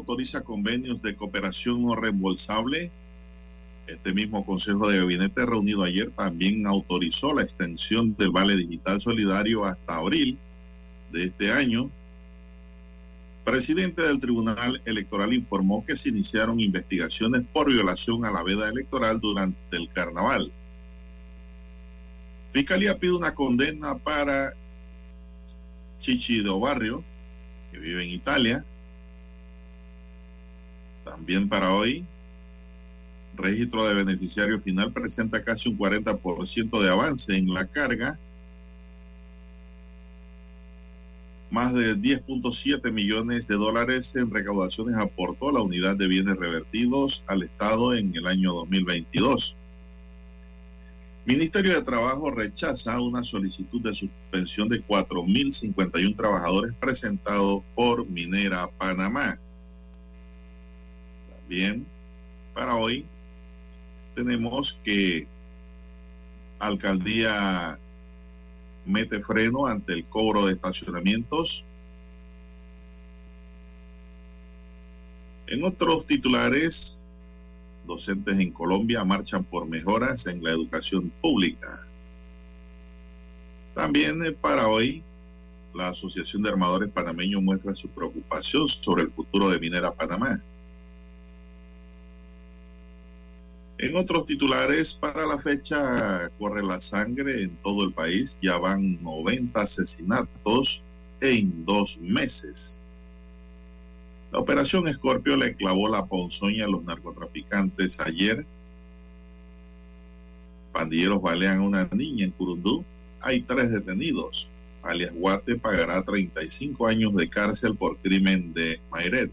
Autoriza convenios de cooperación no reembolsable. Este mismo Consejo de Gabinete reunido ayer también autorizó la extensión del Vale Digital Solidario hasta abril de este año. Presidente del Tribunal Electoral informó que se iniciaron investigaciones por violación a la veda electoral durante el carnaval. Fiscalía pide una condena para Chichido Barrio, que vive en Italia. También para hoy, registro de beneficiario final presenta casi un 40% de avance en la carga. Más de 10.7 millones de dólares en recaudaciones aportó la unidad de bienes revertidos al Estado en el año 2022. Ministerio de Trabajo rechaza una solicitud de suspensión de 4.051 trabajadores presentado por Minera Panamá. También para hoy tenemos que Alcaldía mete freno ante el cobro de estacionamientos. En otros titulares, docentes en Colombia marchan por mejoras en la educación pública. También eh, para hoy, la Asociación de Armadores Panameños muestra su preocupación sobre el futuro de Minera Panamá. En otros titulares, para la fecha corre la sangre en todo el país. Ya van 90 asesinatos en dos meses. La operación Escorpio le clavó la ponzoña a los narcotraficantes ayer. Pandilleros balean a una niña en Curundú. Hay tres detenidos. Alias Guate pagará 35 años de cárcel por crimen de Mayret.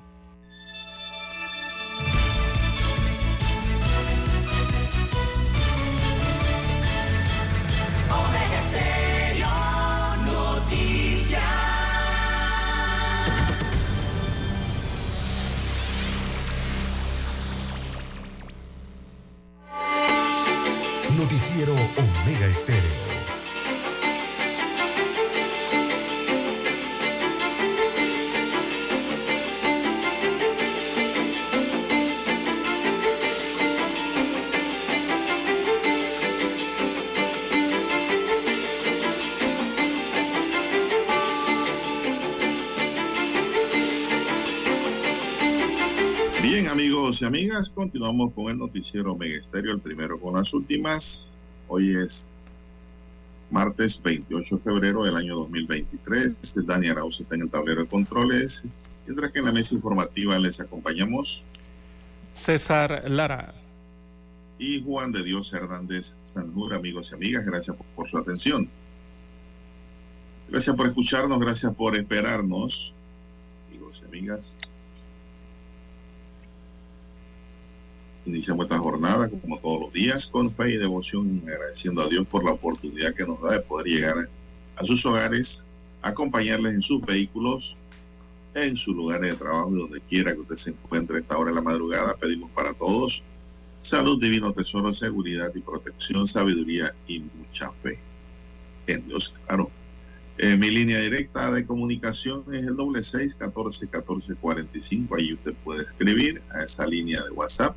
Continuamos con el noticiero Omega Estéreo, el primero con las últimas. Hoy es martes 28 de febrero del año 2023. Dani Arauz está en el tablero de controles, mientras que en la mesa informativa les acompañamos César Lara. y Juan de Dios Hernández Sanjur, amigos y amigas, gracias por, por su atención. Gracias por escucharnos, gracias por esperarnos, amigos y amigas. Iniciamos esta jornada, como todos los días, con fe y devoción, agradeciendo a Dios por la oportunidad que nos da de poder llegar a sus hogares, acompañarles en sus vehículos, en sus lugares de trabajo y donde quiera que usted se encuentre a esta hora de la madrugada. Pedimos para todos salud, divino tesoro, seguridad y protección, sabiduría y mucha fe. En Dios, claro. Eh, mi línea directa de comunicación es el doble seis catorce catorce cuarenta y cinco. Ahí usted puede escribir a esa línea de WhatsApp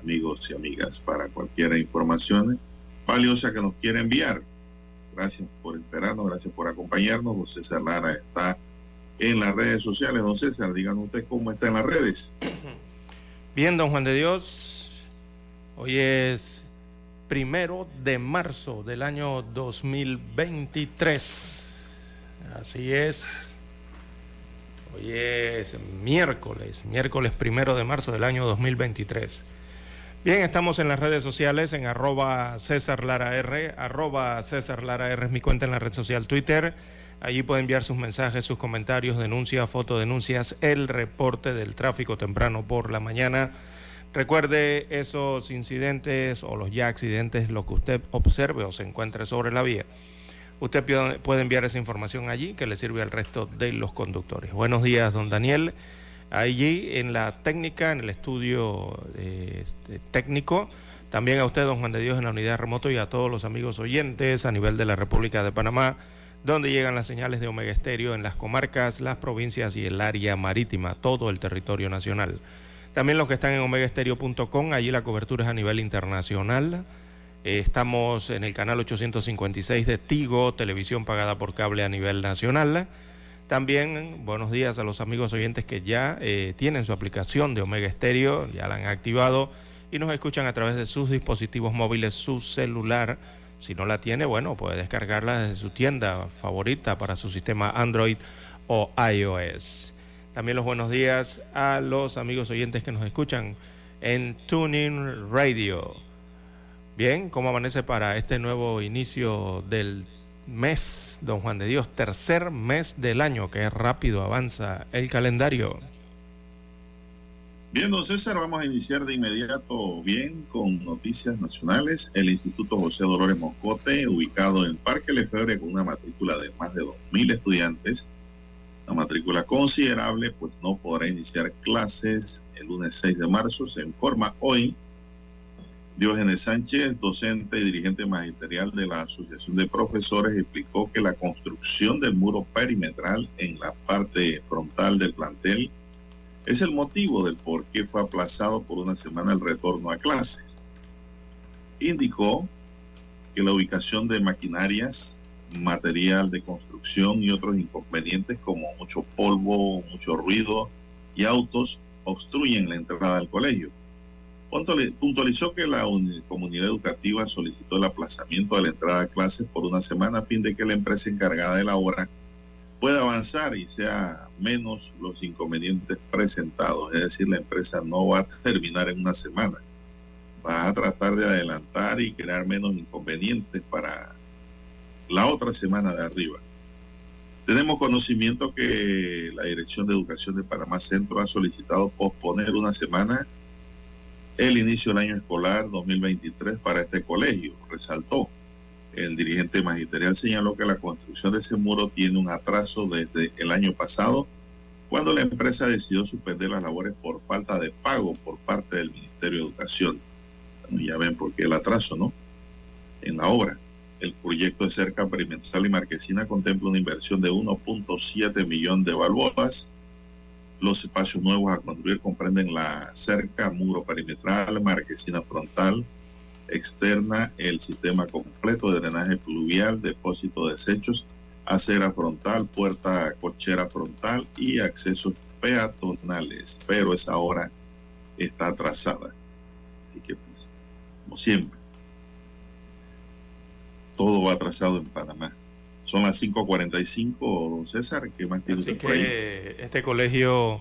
amigos y amigas, para cualquier información valiosa que nos quiera enviar. Gracias por esperarnos, gracias por acompañarnos. Don César Lara está en las redes sociales. Don César, díganos usted cómo está en las redes. Bien, don Juan de Dios, hoy es primero de marzo del año 2023. Así es. Hoy es miércoles, miércoles primero de marzo del año 2023. Bien, estamos en las redes sociales en arroba César Lara R, arroba César Lara R es mi cuenta en la red social Twitter. Allí puede enviar sus mensajes, sus comentarios, denuncias, fotodenuncias, el reporte del tráfico temprano por la mañana. Recuerde esos incidentes o los ya accidentes, lo que usted observe o se encuentre sobre la vía. Usted puede enviar esa información allí que le sirve al resto de los conductores. Buenos días, don Daniel allí en la técnica, en el estudio este, técnico. También a usted, don Juan de Dios, en la unidad remoto y a todos los amigos oyentes a nivel de la República de Panamá, donde llegan las señales de Omega Estéreo en las comarcas, las provincias y el área marítima, todo el territorio nacional. También los que están en omegaestereo.com, allí la cobertura es a nivel internacional. Eh, estamos en el canal 856 de Tigo, televisión pagada por cable a nivel nacional. También buenos días a los amigos oyentes que ya eh, tienen su aplicación de Omega Stereo, ya la han activado y nos escuchan a través de sus dispositivos móviles, su celular. Si no la tiene, bueno, puede descargarla desde su tienda favorita para su sistema Android o iOS. También los buenos días a los amigos oyentes que nos escuchan en Tuning Radio. Bien, ¿cómo amanece para este nuevo inicio del mes, don Juan de Dios, tercer mes del año, que rápido avanza el calendario. Bien, don César, vamos a iniciar de inmediato bien con noticias nacionales. El Instituto José Dolores Moscote, ubicado en Parque Lefebvre con una matrícula de más de 2.000 estudiantes, una matrícula considerable, pues no podrá iniciar clases el lunes 6 de marzo, se informa hoy Diógenes Sánchez, docente y dirigente magisterial de la Asociación de Profesores, explicó que la construcción del muro perimetral en la parte frontal del plantel es el motivo del por qué fue aplazado por una semana el retorno a clases. Indicó que la ubicación de maquinarias, material de construcción y otros inconvenientes como mucho polvo, mucho ruido y autos obstruyen la entrada al colegio puntualizó que la comunidad educativa solicitó el aplazamiento de la entrada a clases por una semana a fin de que la empresa encargada de la obra pueda avanzar y sea menos los inconvenientes presentados. Es decir, la empresa no va a terminar en una semana. Va a tratar de adelantar y crear menos inconvenientes para la otra semana de arriba. Tenemos conocimiento que la Dirección de Educación de Panamá Centro ha solicitado posponer una semana el inicio del año escolar 2023 para este colegio, resaltó. El dirigente magisterial señaló que la construcción de ese muro tiene un atraso desde el año pasado, cuando la empresa decidió suspender las labores por falta de pago por parte del Ministerio de Educación. ya ven por qué el atraso, ¿no? En la obra. El proyecto de cerca perimetral y marquesina contempla una inversión de 1.7 millones de balboas los espacios nuevos a construir comprenden la cerca, muro perimetral, marquesina frontal, externa, el sistema completo de drenaje pluvial, depósito de desechos, acera frontal, puerta cochera frontal y accesos peatonales. Pero esa obra está atrasada. Así que, pues, como siempre, todo va atrasado en Panamá. Son las 5.45, don César. ¿Qué más Así que este colegio,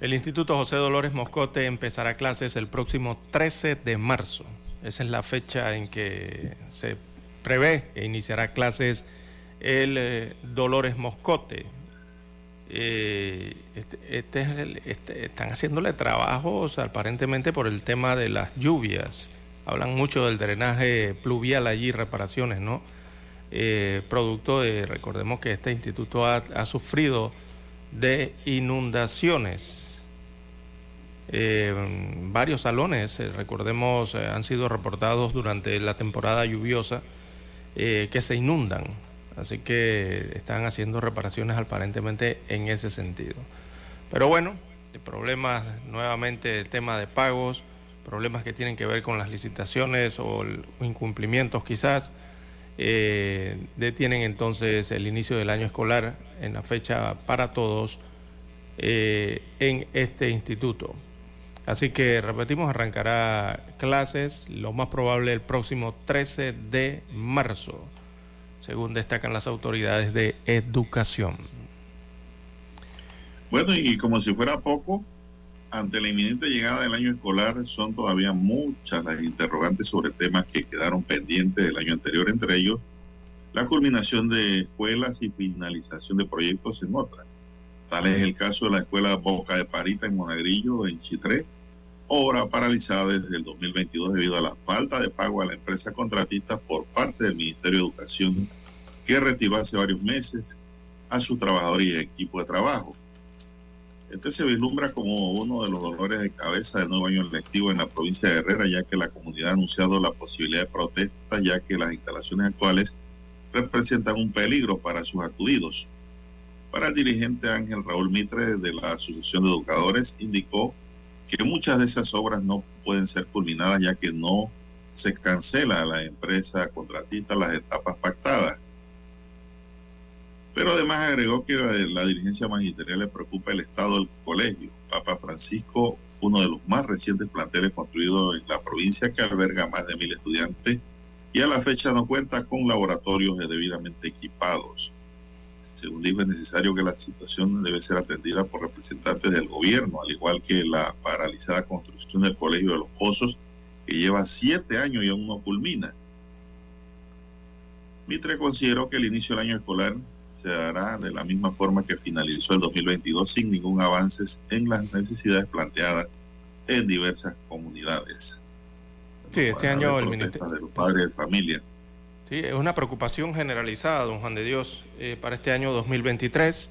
el Instituto José Dolores Moscote, empezará clases el próximo 13 de marzo. Esa es la fecha en que se prevé e iniciará clases el Dolores Moscote. Este, este, este, están haciéndole trabajos aparentemente por el tema de las lluvias. Hablan mucho del drenaje pluvial allí, reparaciones, ¿no? Producto de, recordemos que este instituto ha sufrido de inundaciones eh, varios salones, eh, recordemos, eh, han sido reportados durante la temporada lluviosa que se inundan. Así que están haciendo reparaciones aparentemente en ese sentido. Pero bueno, problemas nuevamente, el tema de pagos, problemas que tienen que ver con las licitaciones o incumplimientos quizás, detienen entonces el inicio del año escolar en la fecha para todos en este instituto. Así que repetimos, arrancará clases lo más probable el próximo 13 de marzo, según destacan las autoridades de educación. Bueno, y como si fuera poco, ante la inminente llegada del año escolar son todavía muchas las interrogantes sobre temas que quedaron pendientes del año anterior, entre ellos la culminación de escuelas y finalización de proyectos en otras. Tal es el caso de la escuela Boca de Parita en Monagrillo, en Chitré, obra paralizada desde el 2022 debido a la falta de pago a la empresa contratista por parte del Ministerio de Educación, que retiró hace varios meses a sus trabajadores y equipo de trabajo. Este se vislumbra como uno de los dolores de cabeza del nuevo año lectivo en la provincia de Herrera, ya que la comunidad ha anunciado la posibilidad de protesta, ya que las instalaciones actuales representan un peligro para sus acudidos. Para el dirigente Ángel Raúl Mitre de la Asociación de Educadores, indicó que muchas de esas obras no pueden ser culminadas ya que no se cancela a la empresa contratista las etapas pactadas. Pero además agregó que la, dirigencia magisterial le preocupa el estado del colegio. Papa Francisco, uno de los más recientes planteles construidos en la provincia que alberga más de mil estudiantes y a la fecha no cuenta con laboratorios debidamente equipados. Según dijo, es necesario que la situación debe ser atendida por representantes del gobierno, al igual que la paralizada construcción del Colegio de los Pozos, que lleva siete años y aún no culmina. Mitre consideró que el inicio del año escolar se dará de la misma forma que finalizó el 2022 sin ningún avance en las necesidades planteadas en diversas comunidades. Sí, este año el Ministerio de los padres de familia Sí, es una preocupación generalizada, don Juan de Dios, eh, para este año 2023.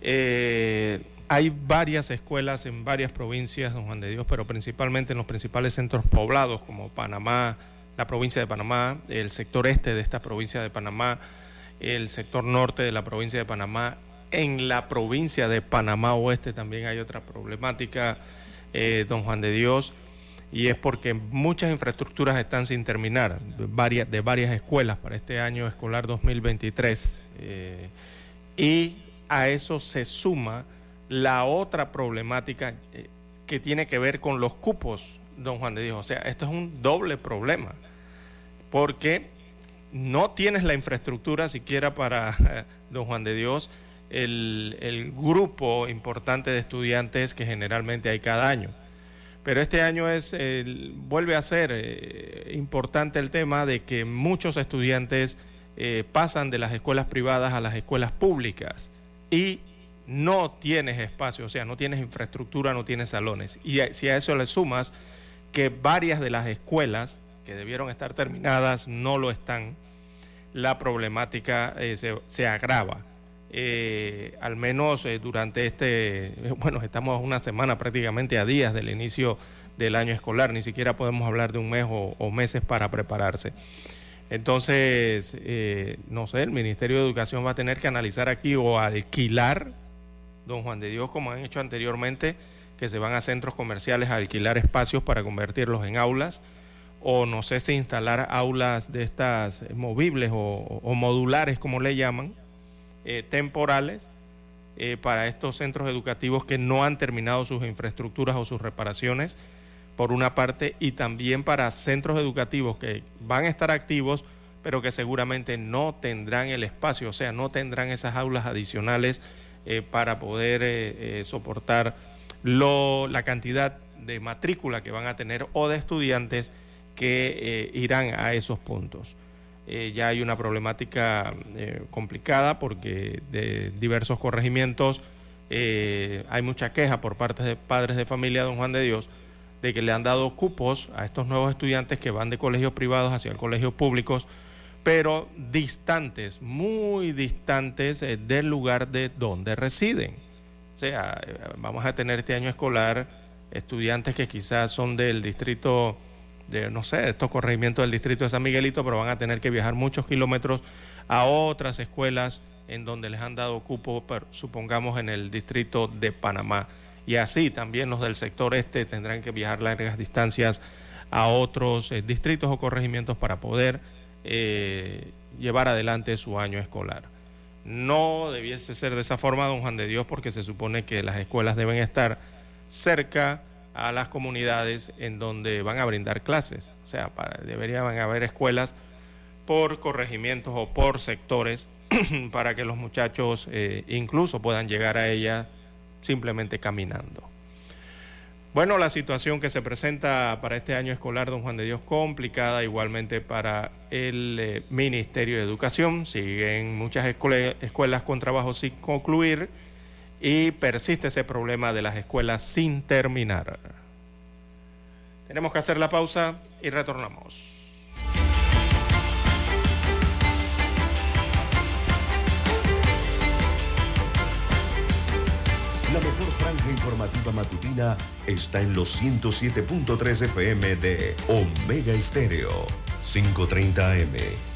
Eh, hay varias escuelas en varias provincias, don Juan de Dios, pero principalmente en los principales centros poblados como Panamá, la provincia de Panamá, el sector este de esta provincia de Panamá, el sector norte de la provincia de Panamá. En la provincia de Panamá Oeste también hay otra problemática, eh, don Juan de Dios y es porque muchas infraestructuras están sin terminar, de varias, de varias escuelas para este año escolar 2023. Eh, y a eso se suma la otra problemática eh, que tiene que ver con los cupos, don Juan de Dios. O sea, esto es un doble problema, porque no tienes la infraestructura siquiera para, don Juan de Dios, el, el grupo importante de estudiantes que generalmente hay cada año. Pero este año es, vuelve a ser eh, importante el tema de que muchos estudiantes eh, pasan de las escuelas privadas a las escuelas públicas y no tienes espacio, o sea, no tienes infraestructura, no tienes salones. Y si a eso le sumas que varias de las escuelas que debieron estar terminadas no lo están, la problemática eh, se, se agrava. Eh, al menos eh, durante este, bueno, estamos una semana prácticamente a días del inicio del año escolar, ni siquiera podemos hablar de un mes o, meses para prepararse. Entonces, no sé, el Ministerio de Educación va a tener que analizar aquí o alquilar, don Juan de Dios, como han hecho anteriormente, que se van a centros comerciales a alquilar espacios para convertirlos en aulas, o no sé si instalar aulas de estas movibles o modulares, como le llaman, eh, temporales eh, para estos centros educativos que no han terminado sus infraestructuras o sus reparaciones, por una parte, y también para centros educativos que van a estar activos, pero que seguramente no tendrán el espacio, o sea, no tendrán esas aulas adicionales eh, para poder soportar lo, la cantidad de matrícula que van a tener o de estudiantes que irán a esos puntos. eh, ya hay una problemática eh, complicada porque de diversos corregimientos hay mucha queja por parte de padres de familia de Don Juan de Dios de que le han dado cupos a estos nuevos estudiantes que van de colegios privados hacia colegios públicos, pero distantes, muy distantes del lugar de donde residen. O sea, vamos a tener este año escolar estudiantes que quizás son del distrito de, no sé, estos corregimientos del distrito de San Miguelito, pero van a tener que viajar muchos kilómetros a otras escuelas en donde les han dado cupo, supongamos en el distrito de Panamá. Y así también los del sector este tendrán que viajar largas distancias a otros eh, distritos o corregimientos para poder eh, llevar adelante su año escolar. No debiese ser de esa forma, don Juan de Dios, porque se supone que las escuelas deben estar cerca a las comunidades en donde van a brindar clases. O sea, deberían haber escuelas por corregimientos o por sectores para que los muchachos eh, incluso puedan llegar a ellas simplemente caminando. Bueno, la situación que se presenta para este año escolar, don Juan de Dios, complicada igualmente para el eh, Ministerio de Educación. Siguen muchas escuelas con trabajo sin concluir y persiste ese problema de las escuelas sin terminar. Tenemos que hacer la pausa y retornamos. La mejor franja informativa matutina está en los 107.3 FM de Omega Estéreo, 530 AM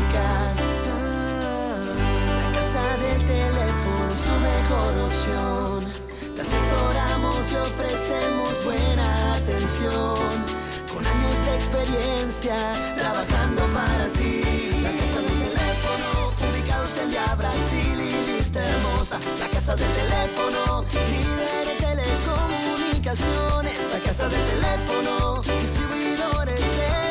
Ofrecemos buena atención. Con años de experiencia, trabajando para ti. La casa del teléfono, ubicados en ya Brasil y vista hermosa. La casa del teléfono, líder de telecomunicaciones. La casa del teléfono, distribuidores de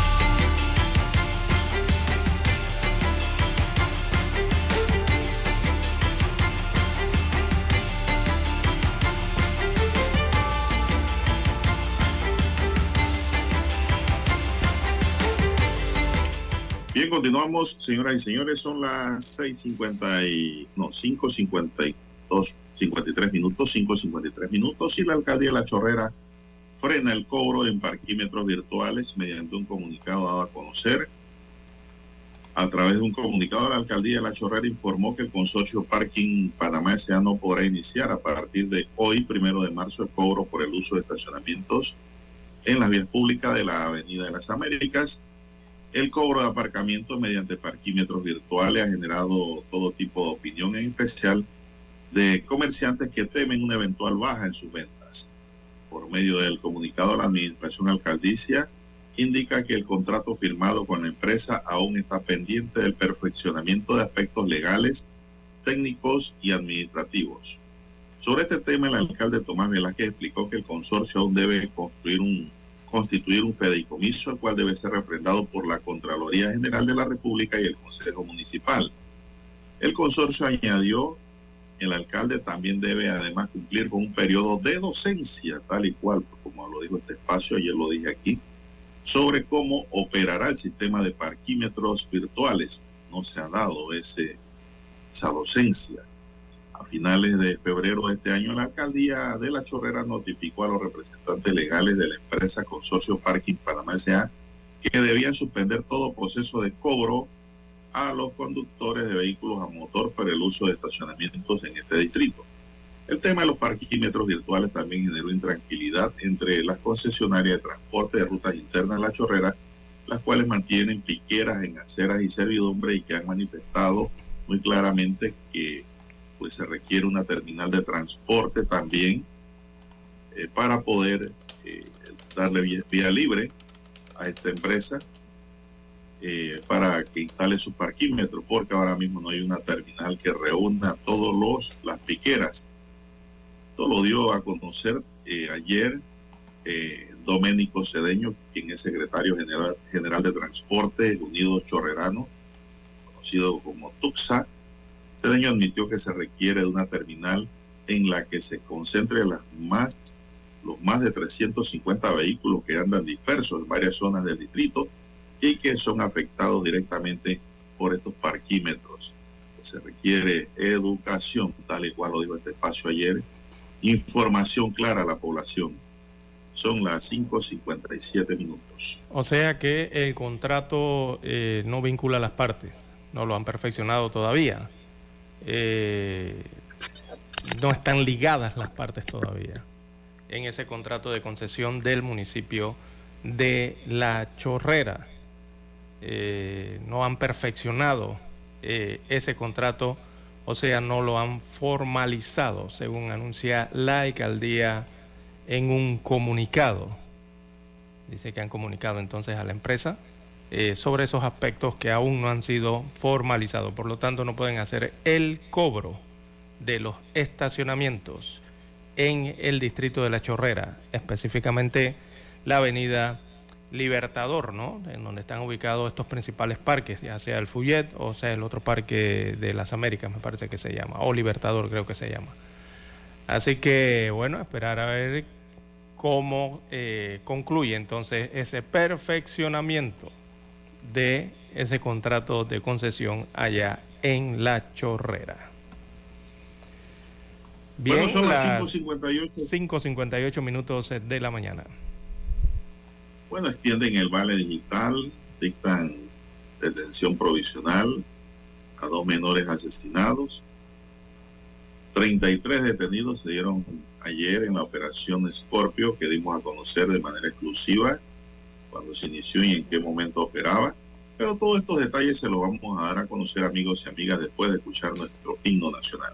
Bien, continuamos, señoras y señores, son las 6.50 y, no, 5.52, 53 minutos, 5.53 minutos y la alcaldía de La Chorrera frena el cobro en parquímetros virtuales mediante un comunicado dado a conocer. A través de un comunicado, la alcaldía de La Chorrera informó que el consorcio Parking Panamá S.A. no podrá iniciar a partir de hoy, primero de marzo, el cobro por el uso de estacionamientos en las vías públicas de la Avenida de las Américas el cobro de aparcamiento mediante parquímetros virtuales ha generado todo tipo de opinión, en especial de comerciantes que temen una eventual baja en sus ventas. Por medio del comunicado, la Administración Alcaldicia indica que el contrato firmado con la empresa aún está pendiente del perfeccionamiento de aspectos legales, técnicos y administrativos. Sobre este tema, el alcalde Tomás Velázquez explicó que el consorcio aún debe construir un constituir un fideicomiso, el cual debe ser refrendado por la Contraloría General de la República y el Consejo Municipal. El consorcio añadió, el alcalde también debe además cumplir con un periodo de docencia, tal y cual, como lo dijo este espacio, ayer lo dije aquí, sobre cómo operará el sistema de parquímetros virtuales. No se ha dado ese, esa docencia. A finales de febrero de este año, la alcaldía de La Chorrera notificó a los representantes legales de la empresa Consorcio Parking Panamá S.A. que debían suspender todo proceso de cobro a los conductores de vehículos a motor por el uso de estacionamientos en este distrito. El tema de los parquímetros virtuales también generó intranquilidad entre las concesionarias de transporte de rutas internas de La Chorrera, las cuales mantienen piqueras en aceras y servidumbre y que han manifestado muy claramente que pues se requiere una terminal de transporte también eh, para poder eh, darle vía, libre a esta empresa eh, para que instale su parquímetro, porque ahora mismo no hay una terminal que reúna todos los las piqueras. Esto lo dio a conocer ayer Doménico Cedeño, quien es secretario general, general de Transporte Unido Chorrerano, conocido como TUXA, Cedeño admitió que se requiere de una terminal en la que se concentre las más, los más de 350 vehículos que andan dispersos en varias zonas del distrito y que son afectados directamente por estos parquímetros. Se requiere educación, tal y cual lo dijo este espacio ayer, información clara a la población. Son las 5.57 minutos. O sea que el contrato eh, no vincula a las partes, no lo han perfeccionado todavía. Eh, no están ligadas las partes todavía en ese contrato de concesión del municipio de La Chorrera. Eh, no han perfeccionado eh, ese contrato, o sea, no lo han formalizado, según anuncia la alcaldía en un comunicado. Dice que han comunicado entonces a la empresa eh, sobre esos aspectos que aún no han sido formalizados. Por lo tanto, no pueden hacer el cobro de los estacionamientos en el distrito de La Chorrera, específicamente la avenida Libertador, ¿no? En donde están ubicados estos principales parques, ya sea el Fuyet o sea el otro parque de las Américas, me parece que se llama, o Libertador creo que se llama. Así que, bueno, esperar a ver cómo eh, concluye entonces ese perfeccionamiento de ese contrato de concesión allá en La Chorrera. Bien, son las 5.58. minutos de la mañana. Bueno, extienden el vale digital, dictan detención provisional a dos menores asesinados. 33 detenidos se dieron ayer en la operación Scorpio que dimos a conocer de manera exclusiva cuando se inició y en qué momento operaba. Pero todos estos detalles se los vamos a dar a conocer amigos y amigas después de escuchar nuestro himno nacional.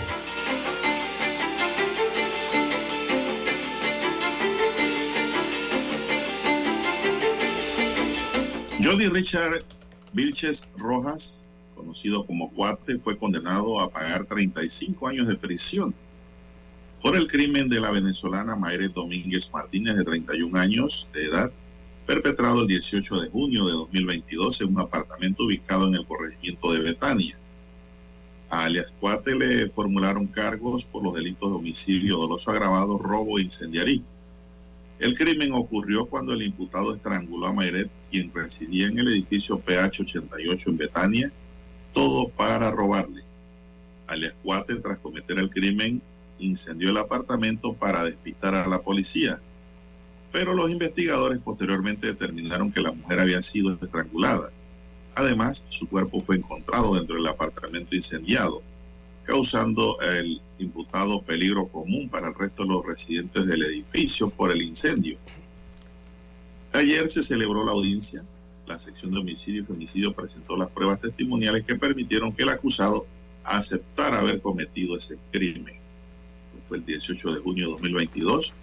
Johnny Richard Vilches Rojas, conocido como Cuate, fue condenado a pagar 35 años de prisión por el crimen de la venezolana Mayre Domínguez Martínez, de 31 años de edad, perpetrado el 18 de junio de 2022 en un apartamento ubicado en el corregimiento de Betania. A alias Cuate le formularon cargos por los delitos de homicidio doloso agravado, robo e incendiarismo. El crimen ocurrió cuando el imputado estranguló a Mayret, quien residía en el edificio PH 88 en Betania, todo para robarle. Alias Cuate, tras cometer el crimen, incendió el apartamento para despistar a la policía. Pero los investigadores posteriormente determinaron que la mujer había sido estrangulada. Además, su cuerpo fue encontrado dentro del apartamento incendiado causando el imputado peligro común para el resto de los residentes del edificio por el incendio. Ayer se celebró la audiencia. La sección de homicidio y femicidio presentó las pruebas testimoniales que permitieron que el acusado aceptara haber cometido ese crimen. Fue el 18 de junio de 2022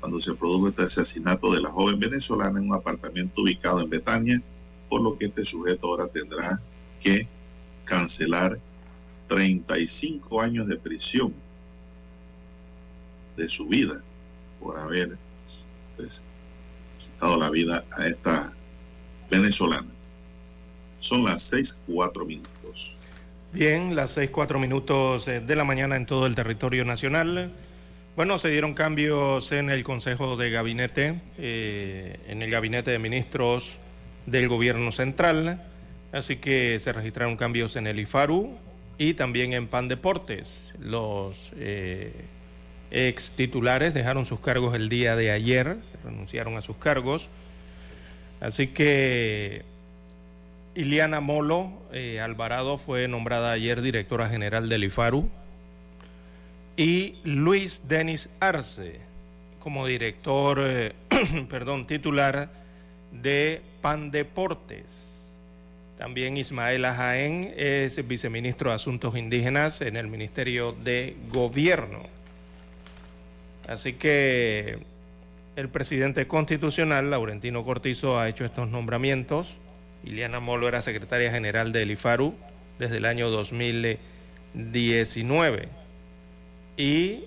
cuando se produjo este asesinato de la joven venezolana en un apartamento ubicado en Betania, por lo que este sujeto ahora tendrá que cancelar 35 años de prisión de su vida por haber pues, quitado la vida a esta venezolana. Son las 6, 4 minutos. Bien, las 6, 4 minutos eh, de la mañana en todo el territorio nacional. Bueno, se dieron cambios en el Consejo de Gabinete, eh, en el Gabinete de Ministros del Gobierno Central, así que se registraron cambios en el IFARU, y también en PAN Deportes. Los eh, ex titulares dejaron sus cargos el día de ayer, renunciaron a sus cargos. Así que Iliana Molo eh, Alvarado fue nombrada ayer directora general del IFARU y Luis Denis Arce como director, eh, perdón, titular de PAN Deportes. También Ismael Jaén es viceministro de Asuntos Indígenas en el Ministerio de Gobierno. Así que el presidente constitucional, Laurentino Cortizo, ha hecho estos nombramientos. Iliana Molo era secretaria general del IFARU desde el año 2019. Y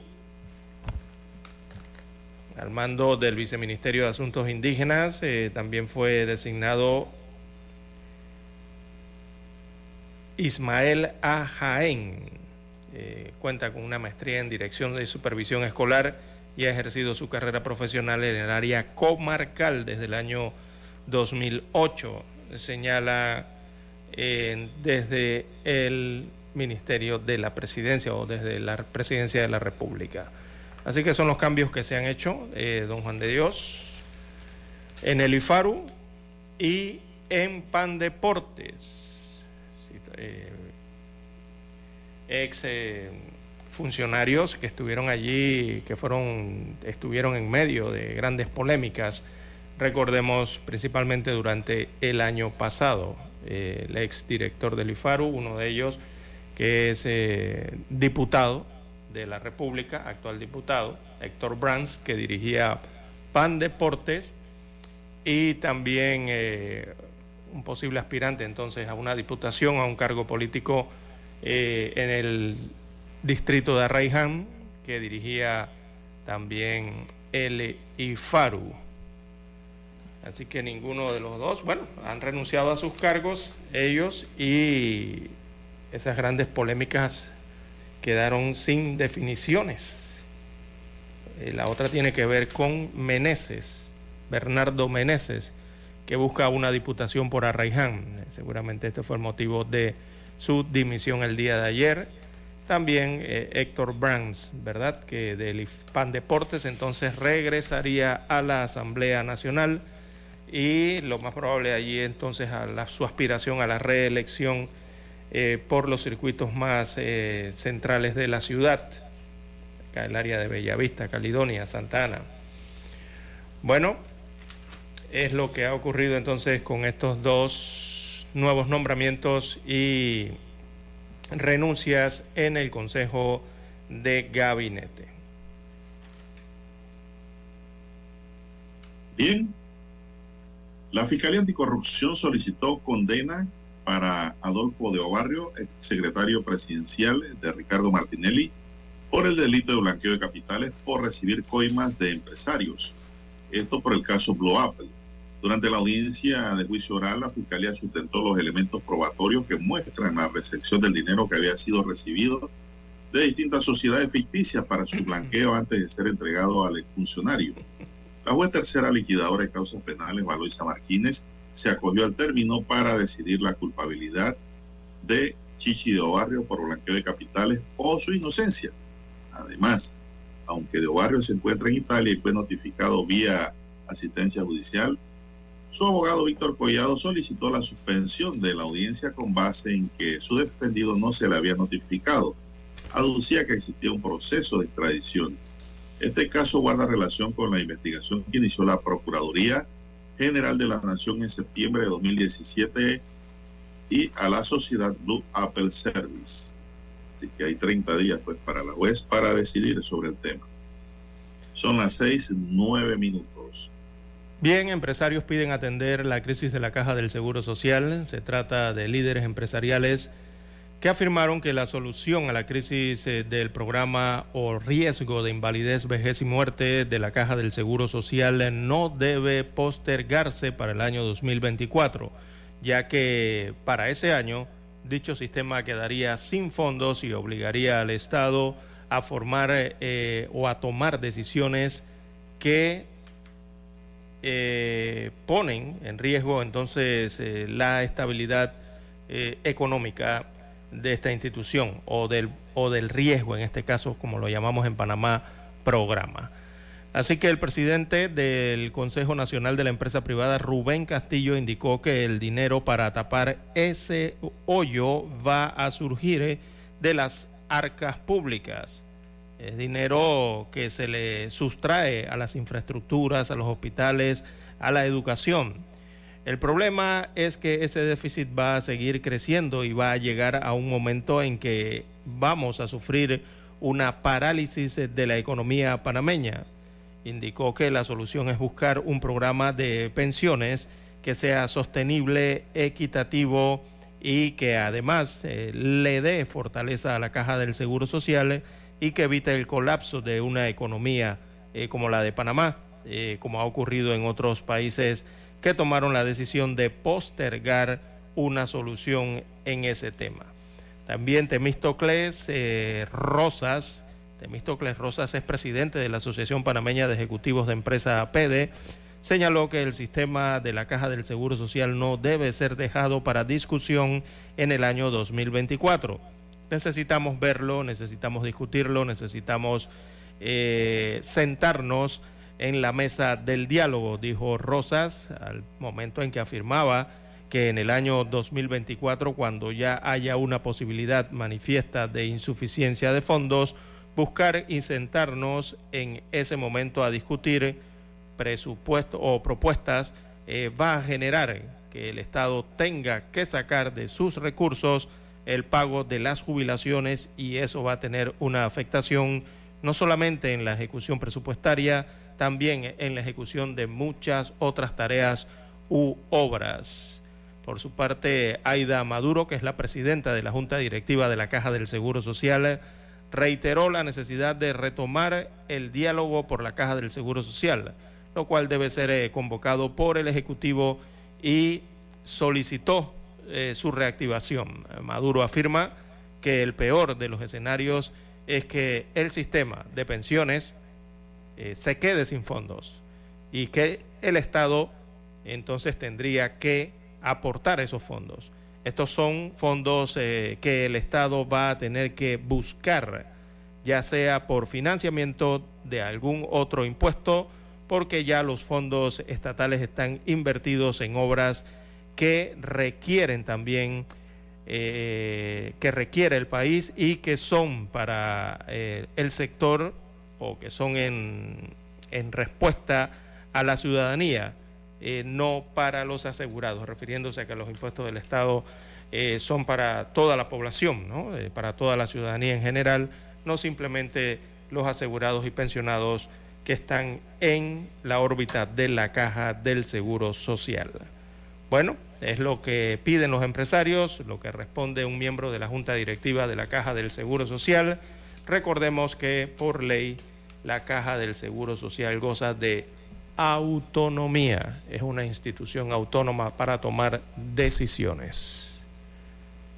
al mando del Viceministerio de Asuntos Indígenas eh, también fue designado Ismael A. Jaén eh, cuenta con una maestría en dirección de supervisión escolar y ha ejercido su carrera profesional en el área comarcal desde el año 2008. Señala eh, desde el Ministerio de la Presidencia o desde la Presidencia de la República. Así que son los cambios que se han hecho, eh, don Juan de Dios, en el IFARU y en Pan Deportes. Eh, ex eh, funcionarios que estuvieron allí, que fueron, estuvieron en medio de grandes polémicas, recordemos principalmente durante el año pasado, eh, el ex director del IFARU, uno de ellos que es diputado de la República, actual diputado, Héctor Brands, que dirigía PAN Deportes, y también un posible aspirante entonces a una diputación, a un cargo político eh, en el distrito de Arraiján, que dirigía también el IFARU. Así que ninguno de los dos, bueno, han renunciado a sus cargos ellos y esas grandes polémicas quedaron sin definiciones. Eh, la otra tiene que ver con Meneses, Bernardo Meneses, que busca una diputación por Arraiján. Seguramente este fue el motivo de su dimisión el día de ayer. también eh, Héctor Brands, ¿verdad? Que del PAN Deportes entonces regresaría a la Asamblea Nacional y lo más probable allí entonces a su aspiración a la reelección eh, por los circuitos más eh, centrales de la ciudad, acá el área de Bellavista, Caledonia, Santa Ana. Bueno, es lo que ha ocurrido entonces con estos dos nuevos nombramientos y renuncias en el Consejo de Gabinete. Bien, la Fiscalía Anticorrupción solicitó condena para Adolfo de Obarrio, secretario presidencial de Ricardo Martinelli, por el delito de blanqueo de capitales por recibir coimas de empresarios. Esto por el caso Blue Apple. Durante la audiencia de juicio oral, la Fiscalía sustentó los elementos probatorios que muestran la recepción del dinero que había sido recibido de distintas sociedades ficticias para su blanqueo antes de ser entregado al exfuncionario. La juez tercera liquidadora de causas penales, Valoisa Martínez, se acogió al término para decidir la culpabilidad de Chichi de Obarrio por blanqueo de capitales o su inocencia. Además, aunque de Obarrio se encuentra en Italia y fue notificado vía asistencia judicial, su abogado Víctor Collado solicitó la suspensión de la audiencia con base en que su defendido no se le había notificado. Aducía que existía un proceso de extradición. Este caso guarda relación con la investigación que inició la Procuraduría General de la Nación en septiembre de 2017 y a la sociedad Blue Apple Service. Así que hay 30 días pues para la juez para decidir sobre el tema. Son las seis, nueve minutos. Bien, empresarios piden atender la crisis de la caja del Seguro Social. Se trata de líderes empresariales que afirmaron que la solución a la crisis eh, del programa o riesgo de invalidez, vejez y muerte de la caja del Seguro Social no debe postergarse para el año 2024, ya que para ese año dicho sistema quedaría sin fondos y obligaría al Estado a formar eh, o a tomar decisiones que eh, ponen en riesgo entonces eh, la estabilidad eh, económica de esta institución o del, o del riesgo, en este caso, como lo llamamos en Panamá, programa. Así que el presidente del Consejo Nacional de la Empresa Privada, Rubén Castillo, indicó que el dinero para tapar ese hoyo va a surgir de las arcas públicas. Es dinero que se le sustrae a las infraestructuras, a los hospitales, a la educación. El problema es que ese déficit va a seguir creciendo y va a llegar a un momento en que vamos a sufrir una parálisis de la economía panameña. Indicó que la solución es buscar un programa de pensiones que sea sostenible, equitativo y que además eh, le dé fortaleza a la caja del Seguro Social y que evite el colapso de una economía eh, como la de Panamá, eh, como ha ocurrido en otros países que tomaron la decisión de postergar una solución en ese tema. También Temístocles eh, Rosas, Temístocles Rosas es presidente de la Asociación Panameña de Ejecutivos de Empresa APD, señaló que el sistema de la Caja del Seguro Social no debe ser dejado para discusión en el año 2024 necesitamos verlo, necesitamos discutirlo, necesitamos eh, sentarnos en la mesa del diálogo, dijo Rosas al momento en que afirmaba que en el año 2024, cuando ya haya una posibilidad manifiesta de insuficiencia de fondos, buscar y sentarnos en ese momento a discutir presupuestos o propuestas eh, va a generar que el Estado tenga que sacar de sus recursos el pago de las jubilaciones y eso va a tener una afectación no solamente en la ejecución presupuestaria, también en la ejecución de muchas otras tareas u obras. Por su parte, Aida Maduro, que es la presidenta de la Junta Directiva de la Caja del Seguro Social, reiteró la necesidad de retomar el diálogo por la Caja del Seguro Social, lo cual debe ser eh, convocado por el Ejecutivo y solicitó eh, su reactivación. Maduro afirma que el peor de los escenarios es que el sistema de pensiones eh, se quede sin fondos y que el Estado entonces tendría que aportar esos fondos. Estos son fondos eh, que el Estado va a tener que buscar, ya sea por financiamiento de algún otro impuesto, porque ya los fondos estatales están invertidos en obras que requieren también, eh, que requiere el país y que son para eh, el sector o que son en, respuesta a la ciudadanía, eh, no para los asegurados, refiriéndose a que los impuestos del Estado son para toda la población, ¿no? para toda la ciudadanía en general, no simplemente los asegurados y pensionados que están en la órbita de la caja del Seguro Social. Bueno, es lo que piden los empresarios, lo que responde un miembro de la Junta Directiva de la Caja del Seguro Social. Recordemos que por ley la Caja del Seguro Social goza de autonomía, es una institución autónoma para tomar decisiones.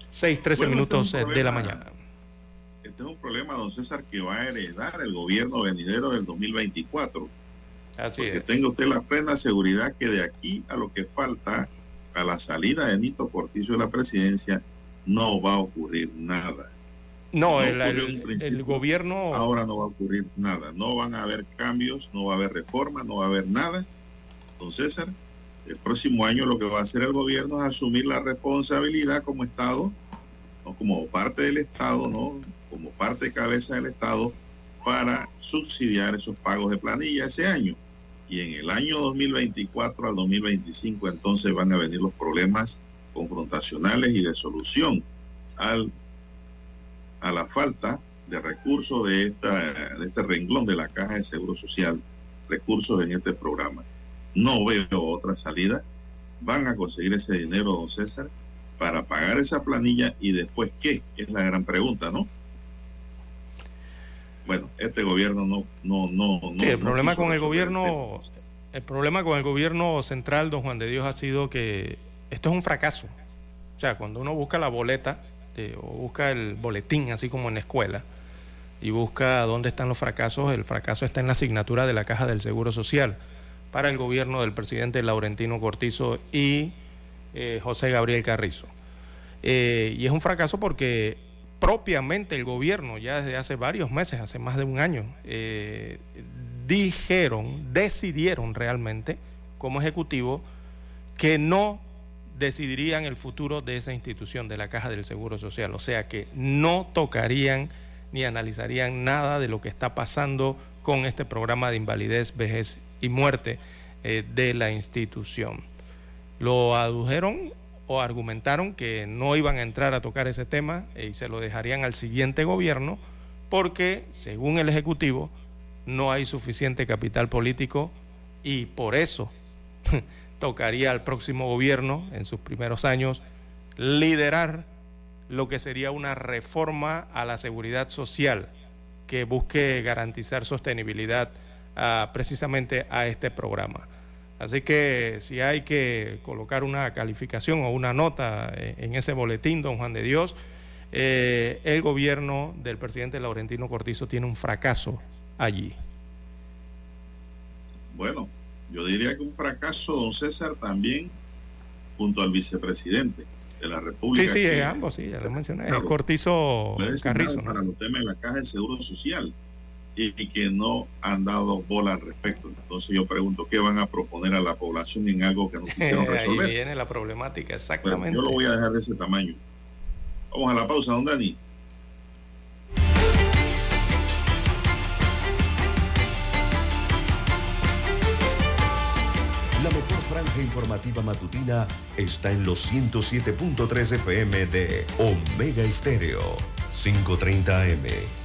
6, 13 minutos de la mañana este es un problema, don César, que va a heredar el gobierno venidero del 2024. Así porque tenga usted la plena seguridad que de aquí a lo que falta, a la salida de Nito Cortizo de la presidencia, no va a ocurrir nada. No, el, gobierno... Ahora no va a ocurrir nada. No van a haber cambios, no va a haber reforma, no va a haber nada. Don César, el próximo año lo que va a hacer el gobierno es asumir la responsabilidad como Estado, o como parte del Estado, ¿no? como parte cabeza del Estado para subsidiar esos pagos de planilla ese año. Y en el año 2024 al 2025 entonces van a venir los problemas confrontacionales y de solución al, a la falta de recursos de, esta, de este renglón de la Caja de Seguro Social, recursos en este programa. No veo otra salida. Van a conseguir ese dinero, don César, para pagar esa planilla y después qué, es la gran pregunta, ¿no? Bueno, este gobierno no, no, no, sí, el problema con el gobierno, el problema con el gobierno central, don Juan de Dios, ha sido que esto es un fracaso. O sea, cuando uno busca la boleta o busca el boletín, así como en la escuela, y busca dónde están los fracasos, el fracaso está en la asignatura de la Caja del Seguro Social para el gobierno del presidente Laurentino Cortizo y eh, José Gabriel Carrizo. Eh, y es un fracaso porque propiamente el gobierno, ya desde hace varios meses, hace más de un año, eh, dijeron, decidieron realmente como ejecutivo que no decidirían el futuro de esa institución, de la Caja del Seguro Social. O sea que no tocarían ni analizarían nada de lo que está pasando con este programa de invalidez, vejez y muerte eh, de la institución. Lo adujeron o argumentaron que no iban a entrar a tocar ese tema y se lo dejarían al siguiente gobierno porque, según el Ejecutivo, no hay suficiente capital político y por eso tocaría al próximo gobierno, en sus primeros años, liderar lo que sería una reforma a la seguridad social que busque garantizar sostenibilidad precisamente a este programa. Así que si hay que colocar una calificación o una nota en ese boletín, don Juan de Dios, eh, el gobierno del presidente Laurentino Cortizo tiene un fracaso allí. Bueno, yo diría que un fracaso, don César, también junto al vicepresidente de la República. Sí, sí, ambos, sí, ya lo mencioné. el Cortizo Carrizo. Para los temas de la Caja de Seguro Social y, que no han dado bola al respecto. Entonces yo pregunto, ¿qué van a proponer a la población en algo que no quisieron resolver? Ahí viene la problemática, exactamente. yo lo voy a dejar de ese tamaño. Vamos a la pausa, don Dani. La mejor franja informativa matutina está en los 107.3 FM de Omega Estéreo, 530 AM